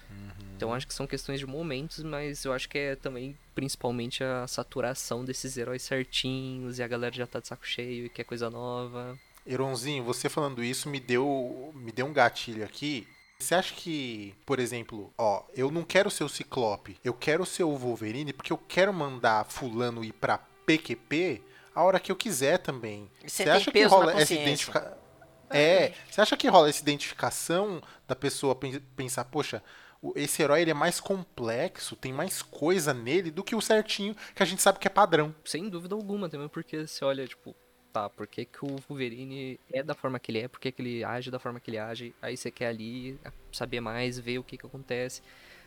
Então, acho que são questões de momentos, mas eu acho que é também, principalmente, a saturação desses heróis certinhos e a galera já tá de saco cheio e quer coisa nova. Eronzinho, você falando isso me deu, me deu um gatilho aqui. Você acha que, por exemplo, ó, eu não quero ser o Ciclope, eu quero ser o Wolverine porque eu quero mandar fulano ir pra PQP a hora que eu quiser também. Você Você tem acha que rola essa identificação? É, você acha que rola essa identificação da pessoa pen- pensar, poxa, esse herói ele é mais complexo, tem mais coisa nele do que o certinho que a gente sabe que é padrão. Sem dúvida alguma também, porque você olha, tipo, tá, por que, que o Wolverine é da forma que ele é, por que, que ele age da forma que ele age, aí você quer ali saber mais, ver o que, que acontece,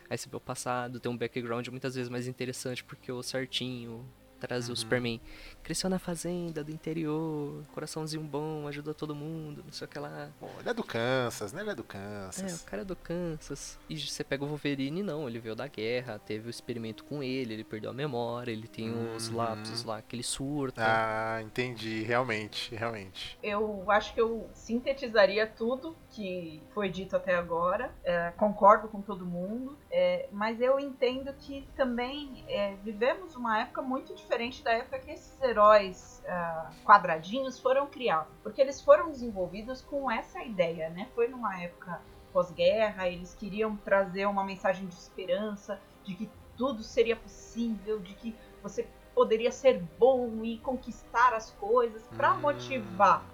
aí você vê o passado, tem um background muitas vezes mais interessante, porque o certinho traz o Superman, cresceu na fazenda do interior, coraçãozinho bom, ajudou todo mundo, não sei o que lá. Pô, ele é do Kansas, né? Ele é do É, Kansas. o cara é do Kansas. E você pega o Wolverine, não. Ele veio da guerra, teve o experimento com ele, ele perdeu a memória, ele tem os Uhum. lapsos lá que ele surta. Ah, entendi. Realmente, realmente. Eu acho que eu sintetizaria tudo que foi dito até agora. É, concordo com todo mundo, é, mas eu entendo que também é, vivemos uma época muito diferente da época que esses heróis ah, quadradinhos foram criados, porque eles foram desenvolvidos com essa ideia, né? Foi numa época pós-guerra, eles queriam trazer uma mensagem de esperança, de que tudo seria possível, de que você poderia ser bom e conquistar as coisas para Hum. motivar.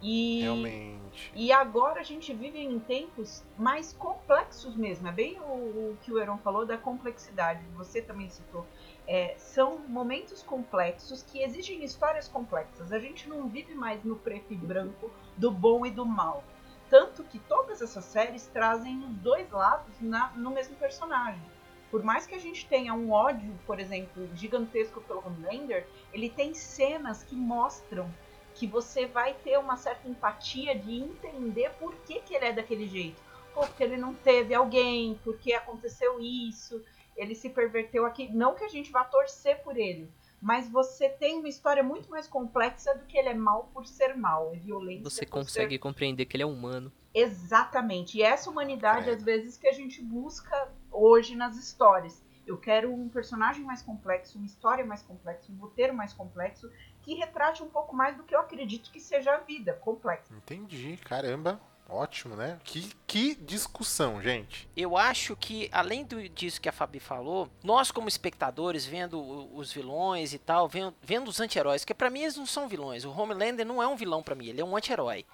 E, Realmente. e agora a gente vive em tempos mais complexos mesmo. É bem o, o que o Heron falou da complexidade. Você também citou. É, são momentos complexos que exigem histórias complexas. A gente não vive mais no preto e branco do bom e do mal. Tanto que todas essas séries trazem os dois lados na- no mesmo personagem. Por mais que a gente tenha um ódio, por exemplo, gigantesco pelo Homelander, ele tem cenas que mostram que você vai ter uma certa empatia de entender por que, que ele é daquele jeito. Pô, porque ele não teve alguém, porque aconteceu isso, ele se perverteu aqui. Não que a gente vá torcer por ele, mas você tem uma história muito mais complexa do que ele é mal por ser mal, é violento. Você consegue ser- compreender que ele é humano. Exatamente. E essa humanidade, Credo. às vezes, que a gente busca hoje nas histórias. Eu quero um personagem mais complexo, uma história mais complexa, um roteiro mais complexo, que retrate um pouco mais do que eu acredito que seja a vida, complexa. Entendi, caramba. Ótimo, né? Que, que discussão, gente. Eu acho que, além do- disso que a Fabi falou, nós como espectadores, vendo os vilões e tal, vendo, vendo os anti-heróis, que pra mim eles não são vilões. O Homelander não é um vilão pra mim, ele é um anti-herói.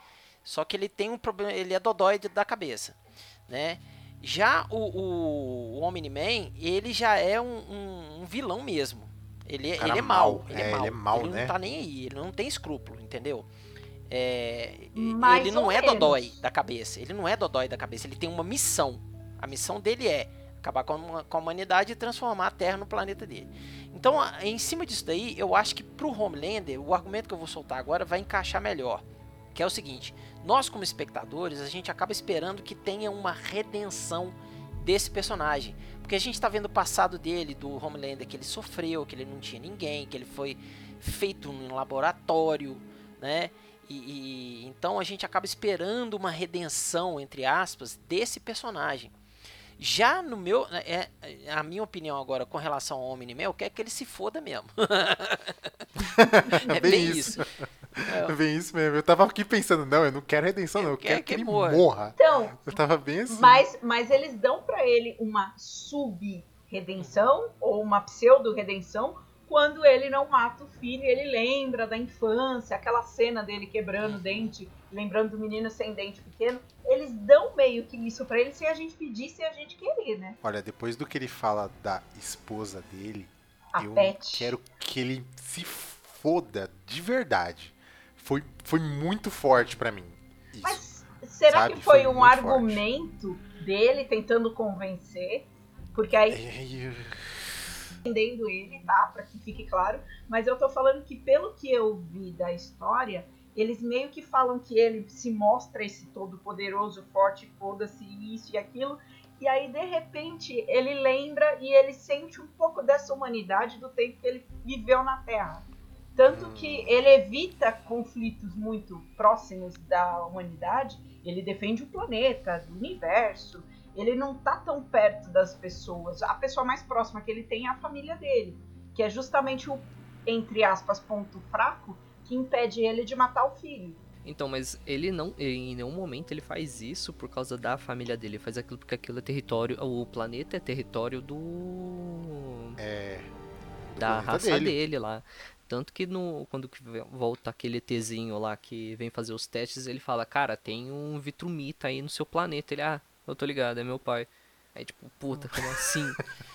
Só que ele tem um problema, ele é dodói da cabeça, né? Já o, o, o Omni-Man, ele já é um, um- um vilão mesmo. Ele, é- ele é mau. mau, ele É, é mau. ele é mau, Ele né? não tá nem aí, ele não tem escrúpulo, entendeu? É, Mais ele não é menos. dodói da cabeça. Ele não é dodói da cabeça. Ele tem uma missão. A missão dele é acabar com a, com a humanidade e transformar a Terra no planeta dele. Então, em cima disso daí, eu acho que pro Homelander, o argumento que eu vou soltar agora vai encaixar melhor. Que é o seguinte: nós, como espectadores, a gente acaba esperando que tenha uma redenção desse personagem. Porque a gente tá vendo o passado dele, do Homelander, que ele sofreu, que ele não tinha ninguém, que ele foi feito em laboratório, né? E, e- então a gente acaba esperando uma redenção, entre aspas, desse personagem. Já no meu, é, é a minha opinião agora com relação ao Omni-Man, eu quero que ele se foda mesmo. é bem bem isso. isso. É bem isso mesmo. Eu tava aqui pensando, não, eu não quero redenção, não. Eu quero que, ele morra. Então, Eu tava bem assim. mas, mas eles dão pra ele uma sub-redenção ou uma pseudo-redenção quando ele não mata o filho ele lembra da infância, aquela cena dele quebrando o dente, lembrando do menino sem dente pequeno. Eles dão meio que isso pra ele sem a gente pedir, sem a gente querer, né? Olha, depois do que ele fala da esposa dele, A eu Pet. quero que ele se foda de verdade. Foi, foi muito forte pra mim. Isso. Mas será Sabe? que foi, Foi um argumento dele tentando convencer? Porque aí É, eu- entendendo ele, tá? Pra que fique claro. Mas eu tô falando que, pelo que eu vi da história, eles meio que falam que ele se mostra esse todo poderoso, forte, foda-se isso e aquilo. E aí, de repente, ele lembra e ele sente um pouco dessa humanidade do tempo que ele viveu na Terra. Tanto que ele evita conflitos muito próximos da humanidade. Ele defende o planeta, o universo. Ele não tá tão perto das pessoas. A pessoa mais próxima que ele tem é a família dele, que é justamente o, entre aspas, ponto fraco que impede ele de matar o filho. Então, mas ele não, em nenhum momento ele faz isso por causa da família dele. Ele faz aquilo porque aquilo é território, o planeta é território do É. do da raça dele. dele. lá. Tanto que no, quando volta aquele ETzinho lá que vem fazer os testes, ele fala, cara, tem um Vitrumita aí no seu planeta. Ele, ah, eu tô ligado, é meu pai. Aí tipo, puta, como assim?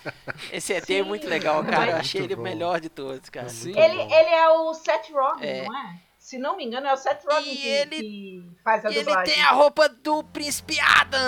Esse ET é muito legal, cara. Eu achei ele o melhor de todos, cara. Sim. Ele, ele é o Seth Rogen, É. não é? Se não me engano, é o Seth Rogen E que, ele- que faz a E ele dublagem. tem a roupa do Príncipe Adam.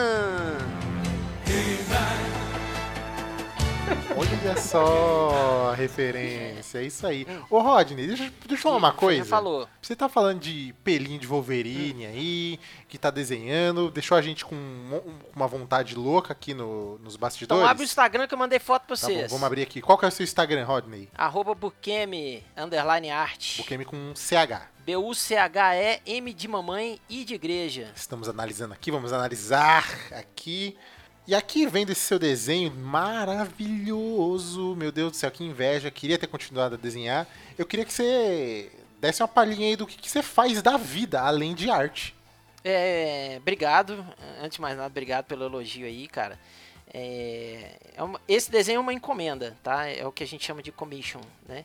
Olha só a referência, é isso aí. Ô Rodney, deixa, deixa eu falar uma coisa. falou. Você tá falando de pelinho de Wolverine aí, que tá desenhando, deixou a gente com um- uma vontade louca aqui no, nos bastidores. Então abre o Instagram que eu mandei foto pra Tá bom, vocês. vamos abrir aqui. Qual que é o seu Instagram, Rodney? Arroba Bukemi, underline art. Bukemi com um CH. B-U-C-H-E-M de mamãe e de igreja. Estamos analisando aqui, vamos analisar aqui. E aqui vendo esse seu desenho maravilhoso, meu Deus do céu, que inveja, queria ter continuado a desenhar. Eu queria que você desse uma palhinha aí do que, que você faz da vida, além de arte. É, obrigado. Antes de mais nada, obrigado pelo elogio aí, cara. É, é uma- esse desenho é uma encomenda, tá? É o que a gente chama de commission, né?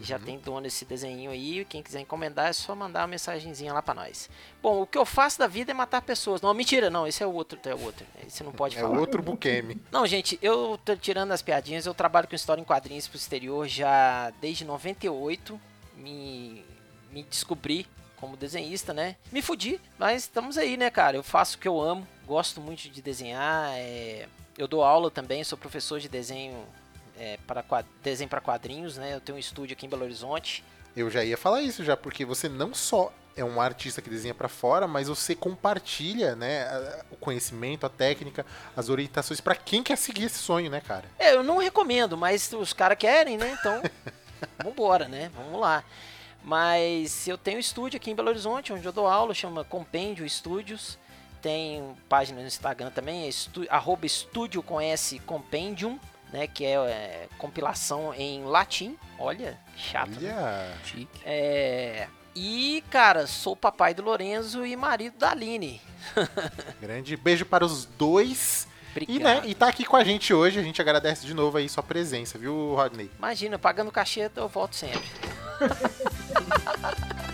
Já tem dono esse desenho aí. Quem quiser encomendar é só mandar uma mensagenzinha lá pra nós. Bom, o que eu faço da vida é matar pessoas. Não, mentira, não. Esse é o outro, é o outro. Esse não pode É falar. outro Bukemi. Não, gente, eu tô tirando as piadinhas, eu trabalho com história em quadrinhos pro exterior já desde 98. Me, me descobri como desenhista, né? Me fudi, mas estamos aí, né, cara? Eu faço o que eu amo, gosto muito de desenhar. é, Eu dou aula também, sou professor de desenho é, para desenho para quadrinhos, né? Eu tenho um estúdio aqui em Belo Horizonte. Eu já ia falar isso já, porque você não só é um artista que desenha pra fora, mas você compartilha, né, o conhecimento, a técnica, as orientações pra quem quer seguir esse sonho, né, cara? É, eu não recomendo, mas os caras querem, né? Então. vambora, né? Vamos lá. Mas eu tenho um estúdio aqui em Belo Horizonte, onde eu dou aula, chama Compêndio Studios. Tem página no Instagram também, é estu, arroba estúdio com S Compendium, né? Que é, é, compilação em latim. Olha, chato. né? Chique. É, e, cara, sou papai do Lorenzo e marido da Aline. Grande beijo para os dois. Obrigado. E, né, e tá aqui com a gente hoje, a gente agradece de novo aí sua presença, viu, Rodney? Imagina, pagando cachê eu volto sempre.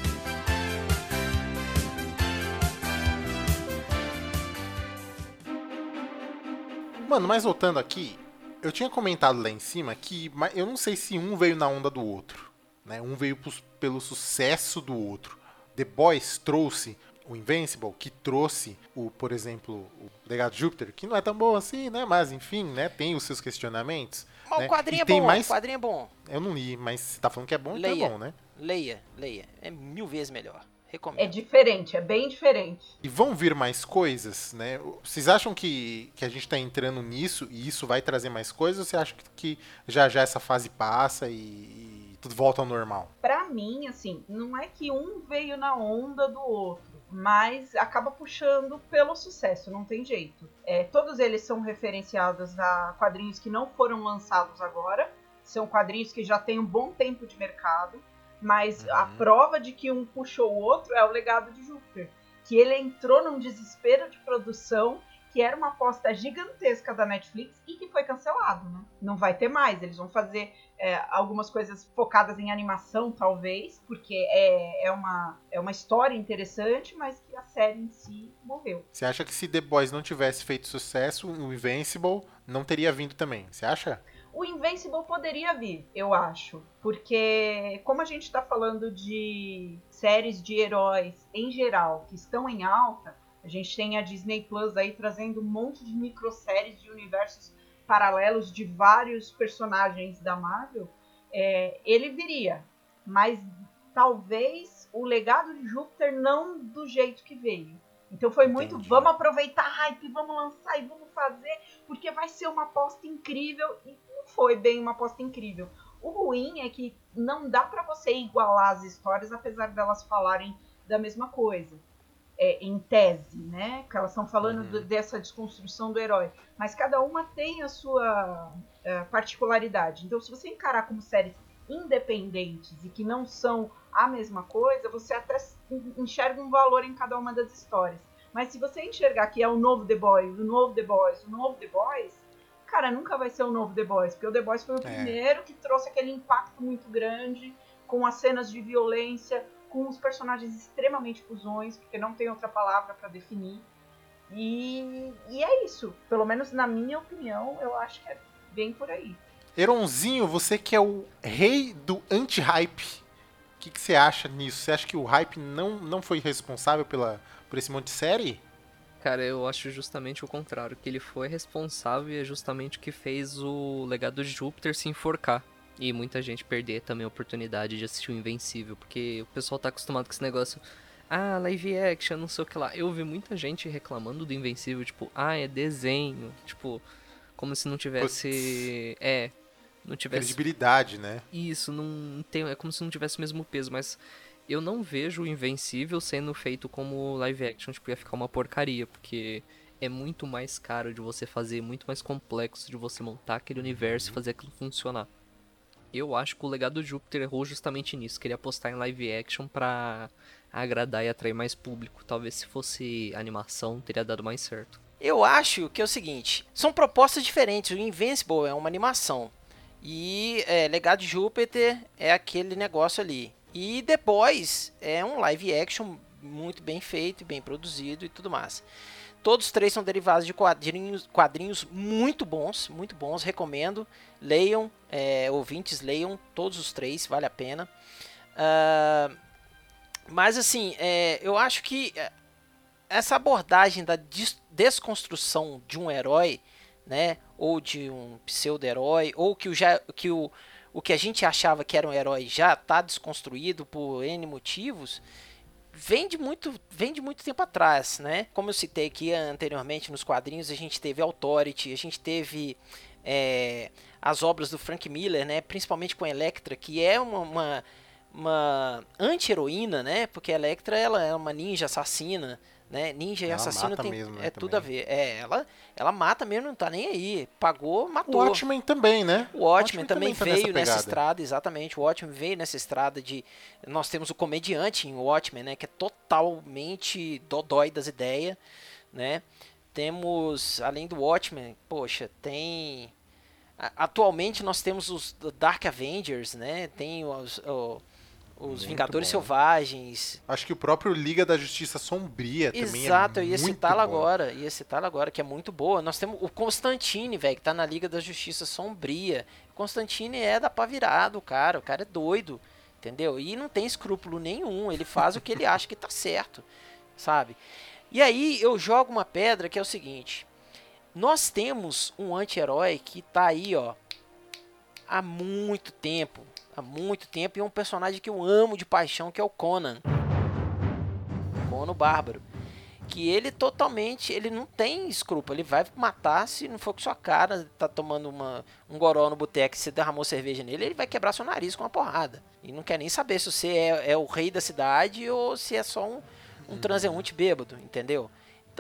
Mano, mas voltando aqui, eu tinha comentado lá em cima que eu não sei se um veio na onda do outro, né? Um veio pelo sucesso do outro. The Boys trouxe o Invincible, que trouxe o, por exemplo, o Legado de Júpiter, que não é tão bom assim, né? Mas enfim, né? Tem os seus questionamentos. Mas né? o quadrinho E é bom, mais- o quadrinho é bom. Eu não li, mas você tá falando que é bom, então é Leia. bom, né? Leia, leia. É mil vezes melhor. É Recomendo. diferente, é bem diferente. E vão vir mais coisas, né? Vocês acham que, que a gente tá entrando nisso e isso vai trazer mais coisas? Ou você acha que, que já já essa fase passa e, e tudo volta ao normal? Pra mim, assim, não é que um veio na onda do outro, mas acaba puxando pelo sucesso, não tem jeito. É, todos eles são referenciados a quadrinhos que não foram lançados agora, são quadrinhos que já têm um bom tempo de mercado, mas a Uhum. prova de que um puxou o outro é o legado de Júpiter, que ele entrou num desespero de produção que era uma aposta gigantesca da Netflix e que foi cancelado, né? Não vai ter mais, eles vão fazer é, algumas coisas focadas em animação, talvez, porque é, é, uma, é uma história interessante, mas que a série em si morreu. Você acha que se The Boys não tivesse feito sucesso, o Invincible não teria vindo também? Você acha? O Invincible poderia vir, eu acho, porque como a gente está falando de séries de heróis em geral que estão em alta, a gente tem a Disney Plus aí trazendo um monte de microséries de universos paralelos de vários personagens da Marvel, é, ele viria, mas talvez o legado de Júpiter não do jeito que veio. Então foi muito, Entendi. vamos aproveitar a hype, vamos lançar e vamos fazer, porque vai ser uma aposta incrível. E foi bem uma aposta incrível. O ruim é que não dá pra você igualar as histórias, apesar delas falarem da mesma coisa. É, em tese, né? Que elas estão falando Uhum. do- dessa desconstrução do herói. Mas cada uma tem a sua é, particularidade. Então, se você encarar como séries independentes e que não são a mesma coisa, você até en- enxerga um valor em cada uma das histórias. Mas se você enxergar que é o novo The Boys, o novo The Boys, o novo The Boys, cara, nunca vai ser o novo The Boys, porque o The Boys foi o É. primeiro que trouxe aquele impacto muito grande, com as cenas de violência, com os personagens extremamente fusões, porque não tem outra palavra pra definir. E, e é isso. Pelo menos na minha opinião, eu acho que é bem por aí. Eronzinho, você que é o rei do anti-hype, o que, que você acha nisso? Você acha que o hype não, não foi responsável pela, por esse monte de série? Cara, eu acho justamente o contrário, que ele foi responsável e é justamente o que fez o legado de Júpiter se enforcar. E muita gente perder também a oportunidade de assistir o Invencível, porque o pessoal tá acostumado com esse negócio. Ah, live action, não sei o que lá. Eu vi muita gente reclamando do Invencível, tipo, ah, é desenho. Tipo, como se não tivesse. É. Não tivesse Credibilidade, né? isso, não tem, é como se não tivesse o mesmo peso, mas eu não vejo o Invencível sendo feito como live action, tipo, ia ficar uma porcaria, porque é muito mais caro de você fazer, muito mais complexo de você montar aquele universo e fazer aquilo funcionar. Eu acho que o legado de Júpiter errou justamente nisso, queria apostar em live action pra agradar e atrair mais público. Talvez se fosse animação teria dado mais certo. Eu acho que é o seguinte, são propostas diferentes. O Invincible é uma animação e é, Legado de Júpiter é aquele negócio ali. E Boys é um live action muito bem feito, bem produzido e tudo mais. Todos os três são derivados de quadrinhos, quadrinhos muito bons, muito bons, recomendo. Leiam, é, ouvintes, leiam todos os três, vale a pena. Ah, mas assim, é, eu acho que é, essa abordagem da des- desconstrução de um herói, né, ou de um pseudo-herói, ou que o, que o, o que a gente achava que era um herói já está desconstruído por N motivos, vem de muito, vem de muito tempo atrás, né? Como eu citei aqui anteriormente nos quadrinhos, a gente teve Authority, a gente teve é, as obras do Frank Miller, né? Principalmente com Electra, que é uma, uma, uma anti-heroína, né? Porque a Electra ela é uma ninja assassina, né? Ninja e assassino tem mesmo, né, é tudo a também. ver. É, ela ela mata mesmo, não tá nem aí. Pagou, O matou. Watchmen também, né? O Watchmen também tá veio nessa, pegada. estrada, exatamente. O Watchmen veio nessa estrada de. Nós temos o comediante em Watchmen, né? Que é totalmente dodói das ideias, né? Temos, além do Watchmen, poxa, tem. Atualmente nós temos os Dark Avengers, né? Tem os, o- os Muito Vingadores bom. Selvagens. Acho que o próprio Liga da Justiça Sombria também Exato, é eu ia citá-la agora. Ia citá-la agora, que é muito boa. Nós temos o Constantine, velho, que tá na Liga da Justiça Sombria. O Constantine é da pá virado, cara. O cara é doido, entendeu? E não tem escrúpulo nenhum. Ele faz o que ele acha que tá certo, sabe? E aí eu jogo uma pedra que é o seguinte. Nós temos um anti-herói que tá aí, ó, há muito tempo. Há muito tempo. E um personagem que eu amo de paixão, que é o Conan. Conan Bárbaro. Que ele totalmente, ele não tem escrúpulo, ele vai matar se não for com sua cara, tá tomando uma, um goró no boteco e você derramou cerveja nele, ele vai quebrar seu nariz com uma porrada. E não quer nem saber se você é, é o rei da cidade ou se é só um, um transeunte bêbado, entendeu?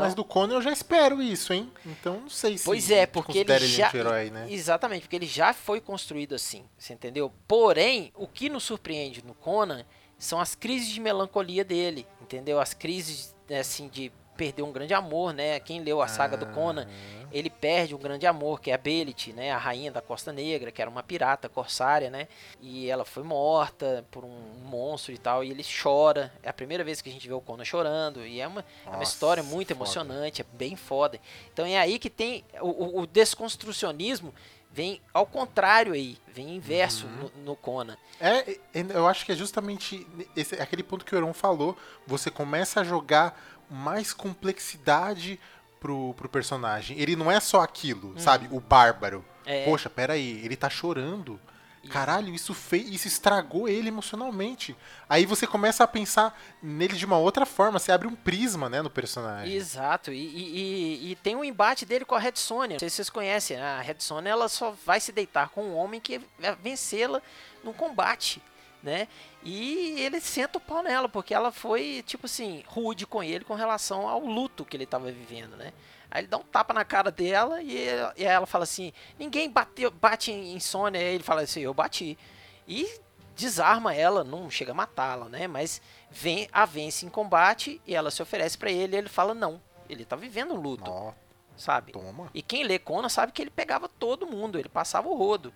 Então, Mas do Conan eu já espero isso, hein? Então não sei se. Pois é, porque ele considera já. anti-herói, né? Exatamente, porque ele já foi construído assim, você entendeu? Porém, o que nos surpreende no Conan são as crises de melancolia dele, entendeu? As crises, assim, de perder um grande amor, né? Quem leu a saga do Conan, ele perde um grande amor, que é a Belit, né? A rainha da Costa Negra, que era uma pirata corsária, né? E ela foi morta por um monstro e tal, e ele chora. É a primeira vez que a gente vê o Conan chorando, e é uma, é uma Nossa, história muito foda. emocionante, é bem foda. Então é aí que tem o, o- desconstrucionismo vem ao contrário aí, vem inverso Uhum. no, no Conan. É, é, eu acho que é justamente esse, aquele ponto que o Euron falou. Você começa a jogar mais complexidade pro, pro personagem. Ele não é só aquilo, sabe? O bárbaro. Uhum. É. Poxa, peraí, ele tá chorando. Caralho, isso fez, isso estragou ele emocionalmente. Aí você começa a pensar nele de uma outra forma, você abre um prisma, né, no personagem. Exato, e, e- e- tem um embate dele com a Red Sonja. Não sei se vocês conhecem, né? a Red Sonja ela só vai se deitar com um homem que vai vencê-la num combate, né? E ele senta o pau nela, porque ela foi, tipo assim, rude com ele com relação ao luto que ele estava vivendo, né? Aí ele dá um tapa na cara dela e, e ela fala assim: ninguém bateu, bate em Sônia. Aí ele fala assim: eu bati. E desarma ela, não chega a matá-la, né? Mas vem, a vence em combate e ela se oferece pra ele e ele fala não. Ele tá vivendo um luto, sabe? toma. E quem lê Conan sabe que ele pegava todo mundo, ele passava o rodo,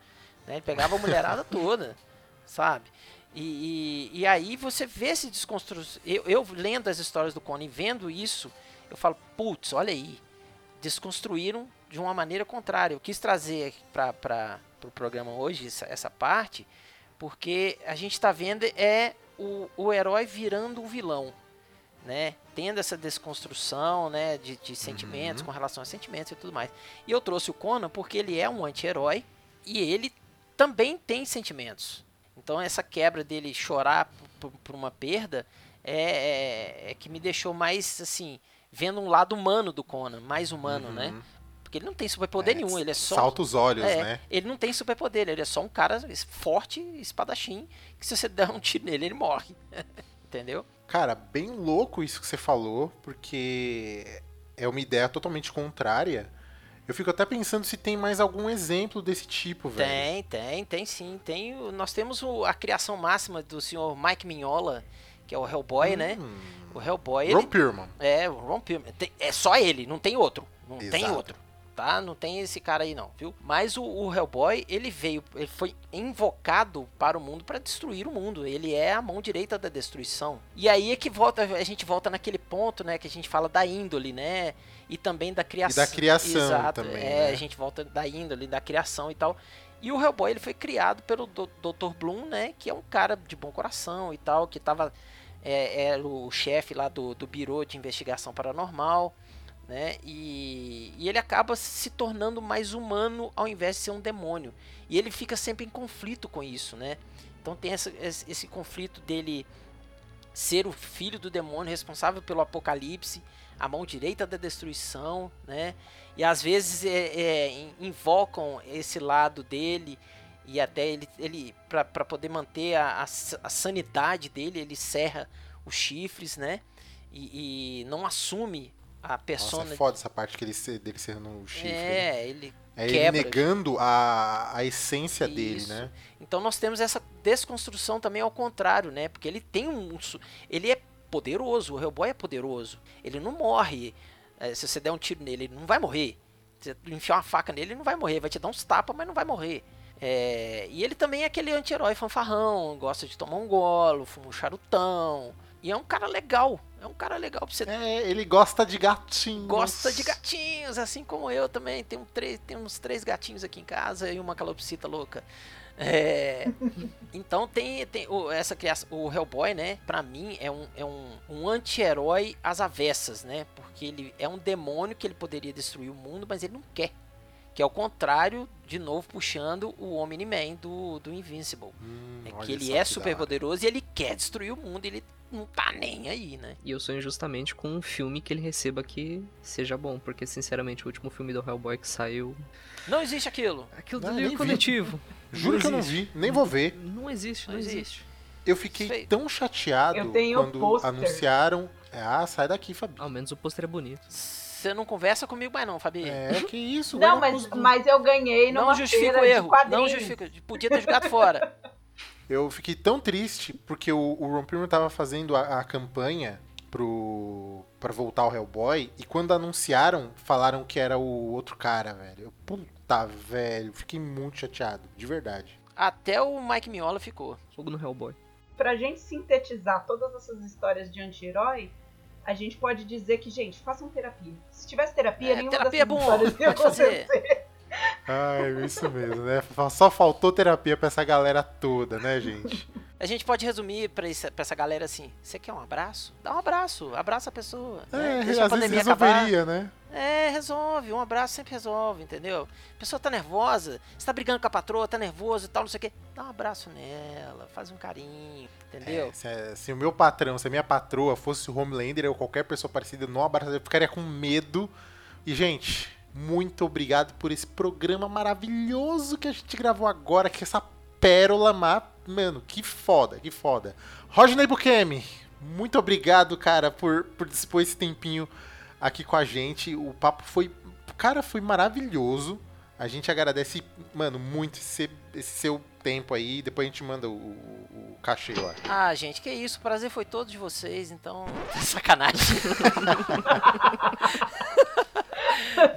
né? Ele pegava a mulherada toda, sabe? E, e, e aí você vê esse desconstrução. Eu, eu lendo as histórias do Conan e vendo isso, eu falo, putz, olha aí, desconstruíram de uma maneira contrária. Eu quis trazer para o pro programa hoje essa, essa parte, porque a gente está vendo é o, o herói virando um vilão, né? Tendo essa desconstrução, né, de, de sentimentos, com relação a sentimentos e tudo mais. E eu trouxe o Conan porque ele é um anti-herói e ele também tem sentimentos. Então essa quebra dele chorar por, por- uma perda é, é- é que me deixou mais assim vendo um lado humano do Conan, mais humano, né? Porque ele não tem superpoder Uhum. É, nenhum, ele é só Salta os olhos, é, né? Ele não tem superpoder, ele é só um cara forte, espadachim, que se você der um tiro nele, ele morre. Entendeu? Cara, bem louco isso que você falou, porque é uma ideia totalmente contrária. Eu fico até pensando se tem mais algum exemplo desse tipo, velho. Tem, tem, tem sim. Tem, nós temos o- a criação máxima do senhor Mike Mignola, que é o Hellboy, né? Hum, O Hellboy, Ron ele, Perlman. É, o Ron Perlman. Tem- é só ele, não tem outro. Não tem Exato. outro. Tá? Não tem esse cara aí não, viu? Mas o, o Hellboy, ele veio, ele foi invocado para o mundo para destruir o mundo. Ele é a mão direita da destruição. E aí é que volta, a gente volta naquele ponto, né, que a gente fala da índole, né? E também da criação. da criação Exato. também, É, né? a gente volta da índole, da criação e tal. E o Hellboy, ele foi criado pelo Dr. Bloom, né, que é um cara de bom coração e tal, que tava é, era o chefe lá do, do Biro de Investigação Paranormal, né? E, e ele acaba se tornando mais humano ao invés de ser um demônio. E ele fica sempre em conflito com isso, né? Então tem essa- esse conflito dele ser o filho do demônio responsável pelo apocalipse, a mão direita da destruição, né? E às vezes é, é, in- invocam esse lado dele e até ele, ele para poder manter a, a a sanidade dele, ele serra os chifres, né? E, e não assume a Nossa, persona. é foda essa parte que ele dele ser no chifre. né? é, ele É ele quebra. negando a, a essência dele, Isso. né? Então nós temos essa desconstrução também ao contrário, né? Porque ele tem um. Ele é poderoso, o Hellboy é poderoso. Ele não morre. eh, se você der um tiro nele, ele não vai morrer. Se você enfiar uma faca nele, ele não vai morrer. Vai te dar uns tapas, mas não vai morrer. É, e ele também é aquele anti-herói fanfarrão, gosta de tomar um golo, fuma um charutão. E é um cara legal. É um cara legal pra você É, ele gosta de gatinhos. gosta de gatinhos, assim como eu também. Tenho, três, tenho uns três gatinhos aqui em casa e uma calopsita louca. É, então tem, tem o, essa criação, o Hellboy, né? Pra mim é um, é um, um anti-herói às avessas, né? Porque ele é um demônio que ele poderia destruir o mundo, mas ele não quer. Que é o contrário, de novo puxando o Omni-Man do, do Invincible. Hum, É que ele é super poderoso e ele quer destruir o mundo, ele não tá nem aí, né? E eu sonho justamente com um filme que ele receba que seja bom, porque sinceramente o último filme do Hellboy que saiu. Não existe aquilo. Aquilo Não, dali nem é coletivo. Juro que eu não vi, nem vou ver. Não existe, não, Não existe. existe. Eu fiquei Feio. tão chateado Eu tenho quando pôster. anunciaram. Ah, sai daqui, Fabi. Ao menos o pôster é bonito. Você não conversa comigo mais não, Fabi. É, que isso, Não, mas, mas eu ganhei numa não justifica o erro. Não justifica. Podia ter jogado fora. Eu fiquei tão triste porque o, o Ron Perlman tava fazendo a, a campanha pro para voltar ao Hellboy e quando anunciaram falaram que era o outro cara, velho. Eu, puta, velho, fiquei muito chateado, de verdade. Até o Mike Miola ficou. Fogo no Hellboy. Pra gente sintetizar todas essas histórias de anti-herói, a gente pode dizer que, gente, façam terapia. Se tivesse terapia, É, nenhuma terapia é dessas bom, histórias ia pode fazer. acontecer. Ai, isso mesmo, né? Só faltou terapia pra essa galera toda, né, gente? A gente pode resumir pra, essa- pra essa galera assim: você quer um abraço? Dá um abraço, abraça a pessoa. né? É, Deixa a pandemia acabar. resolveria, né? É, resolve. Um abraço sempre resolve, entendeu? A pessoa tá nervosa, você tá brigando com a patroa, tá nervoso e tal, não sei o quê. Dá um abraço nela, faz um carinho, entendeu? É, se, é- se o meu patrão, se a minha patroa fosse o Homelander ou qualquer pessoa parecida, não abraçaria, eu ficaria com medo. E, gente, muito obrigado por esse programa maravilhoso que a gente gravou agora, que essa pérola, ma- mano, que foda, que foda. Rodney Bukemi, muito obrigado, cara, por, por dispor esse tempinho aqui com a gente. O papo foi, cara, foi maravilhoso. A gente agradece, mano, muito esse, esse seu tempo aí. Depois a gente manda o, o, o cachê lá. Ah, gente, que isso. O prazer foi todo de vocês, então. Sacanagem.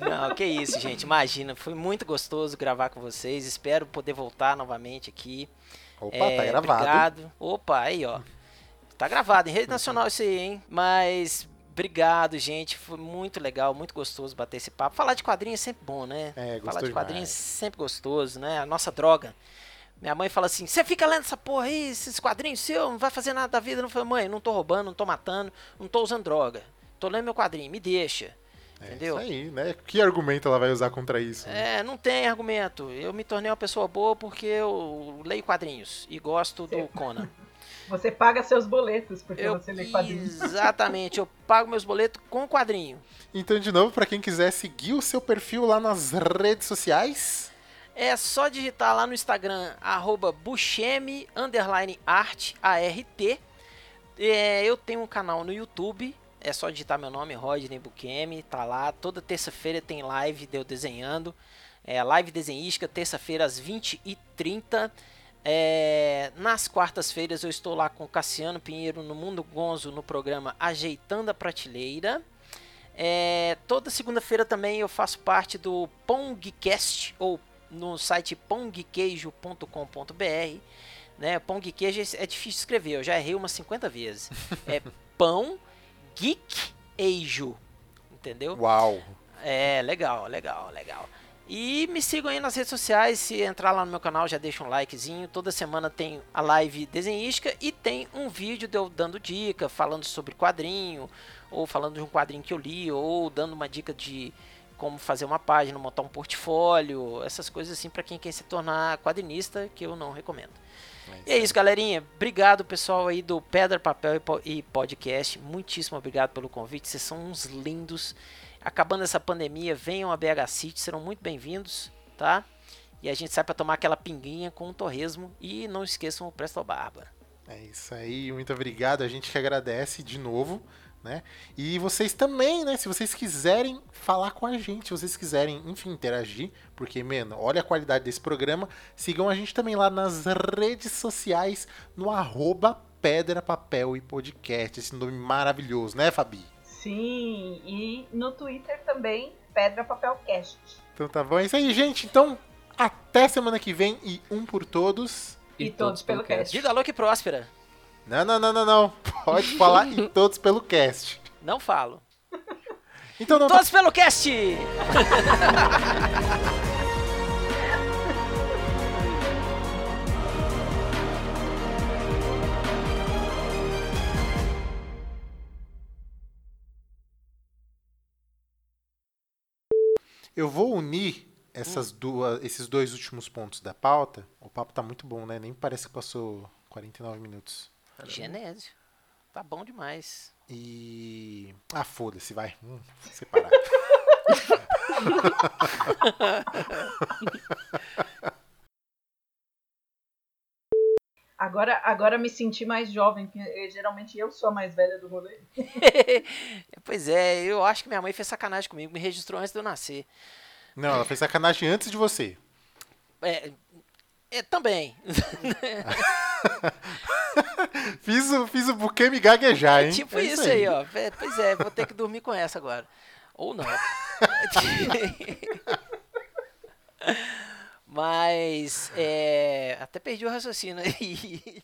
Não, que isso, gente. Imagina, foi muito gostoso gravar com vocês. Espero poder voltar novamente aqui. Opa, É, tá gravado. Obrigado. Opa, aí, ó. Tá gravado em rede nacional isso aí, hein? Mas obrigado, gente. Foi muito legal, muito gostoso bater esse papo. Falar de quadrinhos é sempre bom, né? É, Falar de quadrinhos é sempre gostoso, né? A nossa droga. Minha mãe fala assim: você fica lendo essa porra aí, esses quadrinhos seu, não vai fazer nada da vida. Não foi, mãe, não tô roubando, não tô matando, não tô usando droga. Tô lendo meu quadrinho, me deixa. É entendeu? Isso aí, né? Que argumento ela vai usar contra isso? né? É, não tem argumento. Eu me tornei uma pessoa boa porque eu leio quadrinhos e gosto do Conan. Você paga seus boletos porque Eu, você lê quadrinhos. exatamente, eu pago meus boletos com quadrinho. Então, de novo, pra quem quiser seguir o seu perfil lá nas redes sociais, É só digitar lá no Instagram, arroba Bucheme, underline art, A-R-T. É, eu tenho um canal no YouTube, é só digitar meu nome, Rodney Bucheme, tá lá. Toda terça-feira tem live de eu desenhando. É, live desenhística, terça-feira às 20h30. É, nas quartas-feiras eu estou lá com o Cassiano Pinheiro no Mundo Gonzo no programa Ajeitando a Prateleira. É, toda segunda-feira também eu faço parte do Pongcast ou no site pongqueijo.com.br. Né? Pongqueijo é difícil de escrever, eu já errei umas 50 vezes. É pão geek eijo, entendeu? uau! É, legal, legal, legal. E me sigam aí nas redes sociais, se entrar lá no meu canal já deixa um likezinho. Toda semana tem a live desenhística e tem um vídeo de eu dando dica, falando sobre quadrinho, ou falando de um quadrinho que eu li, ou dando uma dica de como fazer uma página, montar um portfólio, essas coisas assim para quem quer se tornar quadrinista, que eu não recomendo. E é isso, galerinha. Obrigado, pessoal aí do Pedra, Papel e Po- Podcast. Muitíssimo obrigado pelo convite. Vocês são uns lindos. Acabando essa pandemia, venham a BH City, serão muito bem-vindos, tá? E a gente sai pra tomar aquela pinguinha com um torresmo. E não esqueçam o Presto Barba. É isso aí, muito obrigado. A gente que agradece de novo, né? E vocês também, né? Se vocês quiserem falar com a gente, se vocês quiserem, enfim, interagir, porque, mano, olha a qualidade desse programa. Sigam a gente também lá nas redes sociais, no arroba Pedra, Papel e Podcast. Esse nome maravilhoso, né, Fabi? Sim, e no Twitter também, Pedra Papel Cast. Então tá bom, é isso aí, gente. Então, até semana que vem e um por todos. E, todos pelo cast. Diga alô que próspera. Não, não, não, não, não. Pode falar e todos pelo cast. Não falo. Então não Todos pelo cast! Eu vou unir essas duas, esses dois últimos pontos da pauta. O papo tá muito bom, né? Nem parece que passou 49 minutos. Genésio. Tá bom demais. E. Ah, foda-se, vai. Hum, separar. Agora, agora me senti mais jovem, porque eh, geralmente eu sou a mais velha do rolê. pois é, eu acho que minha mãe fez sacanagem comigo, me registrou antes de eu nascer. Não, ela fez sacanagem antes de você. É, é, também. Fiz o, fiz o buquê me gaguejar, hein? tipo É isso aí, ó. É, Pois é, vou ter que dormir com essa agora. Ou não. Mas, é, até perdi o raciocínio aí.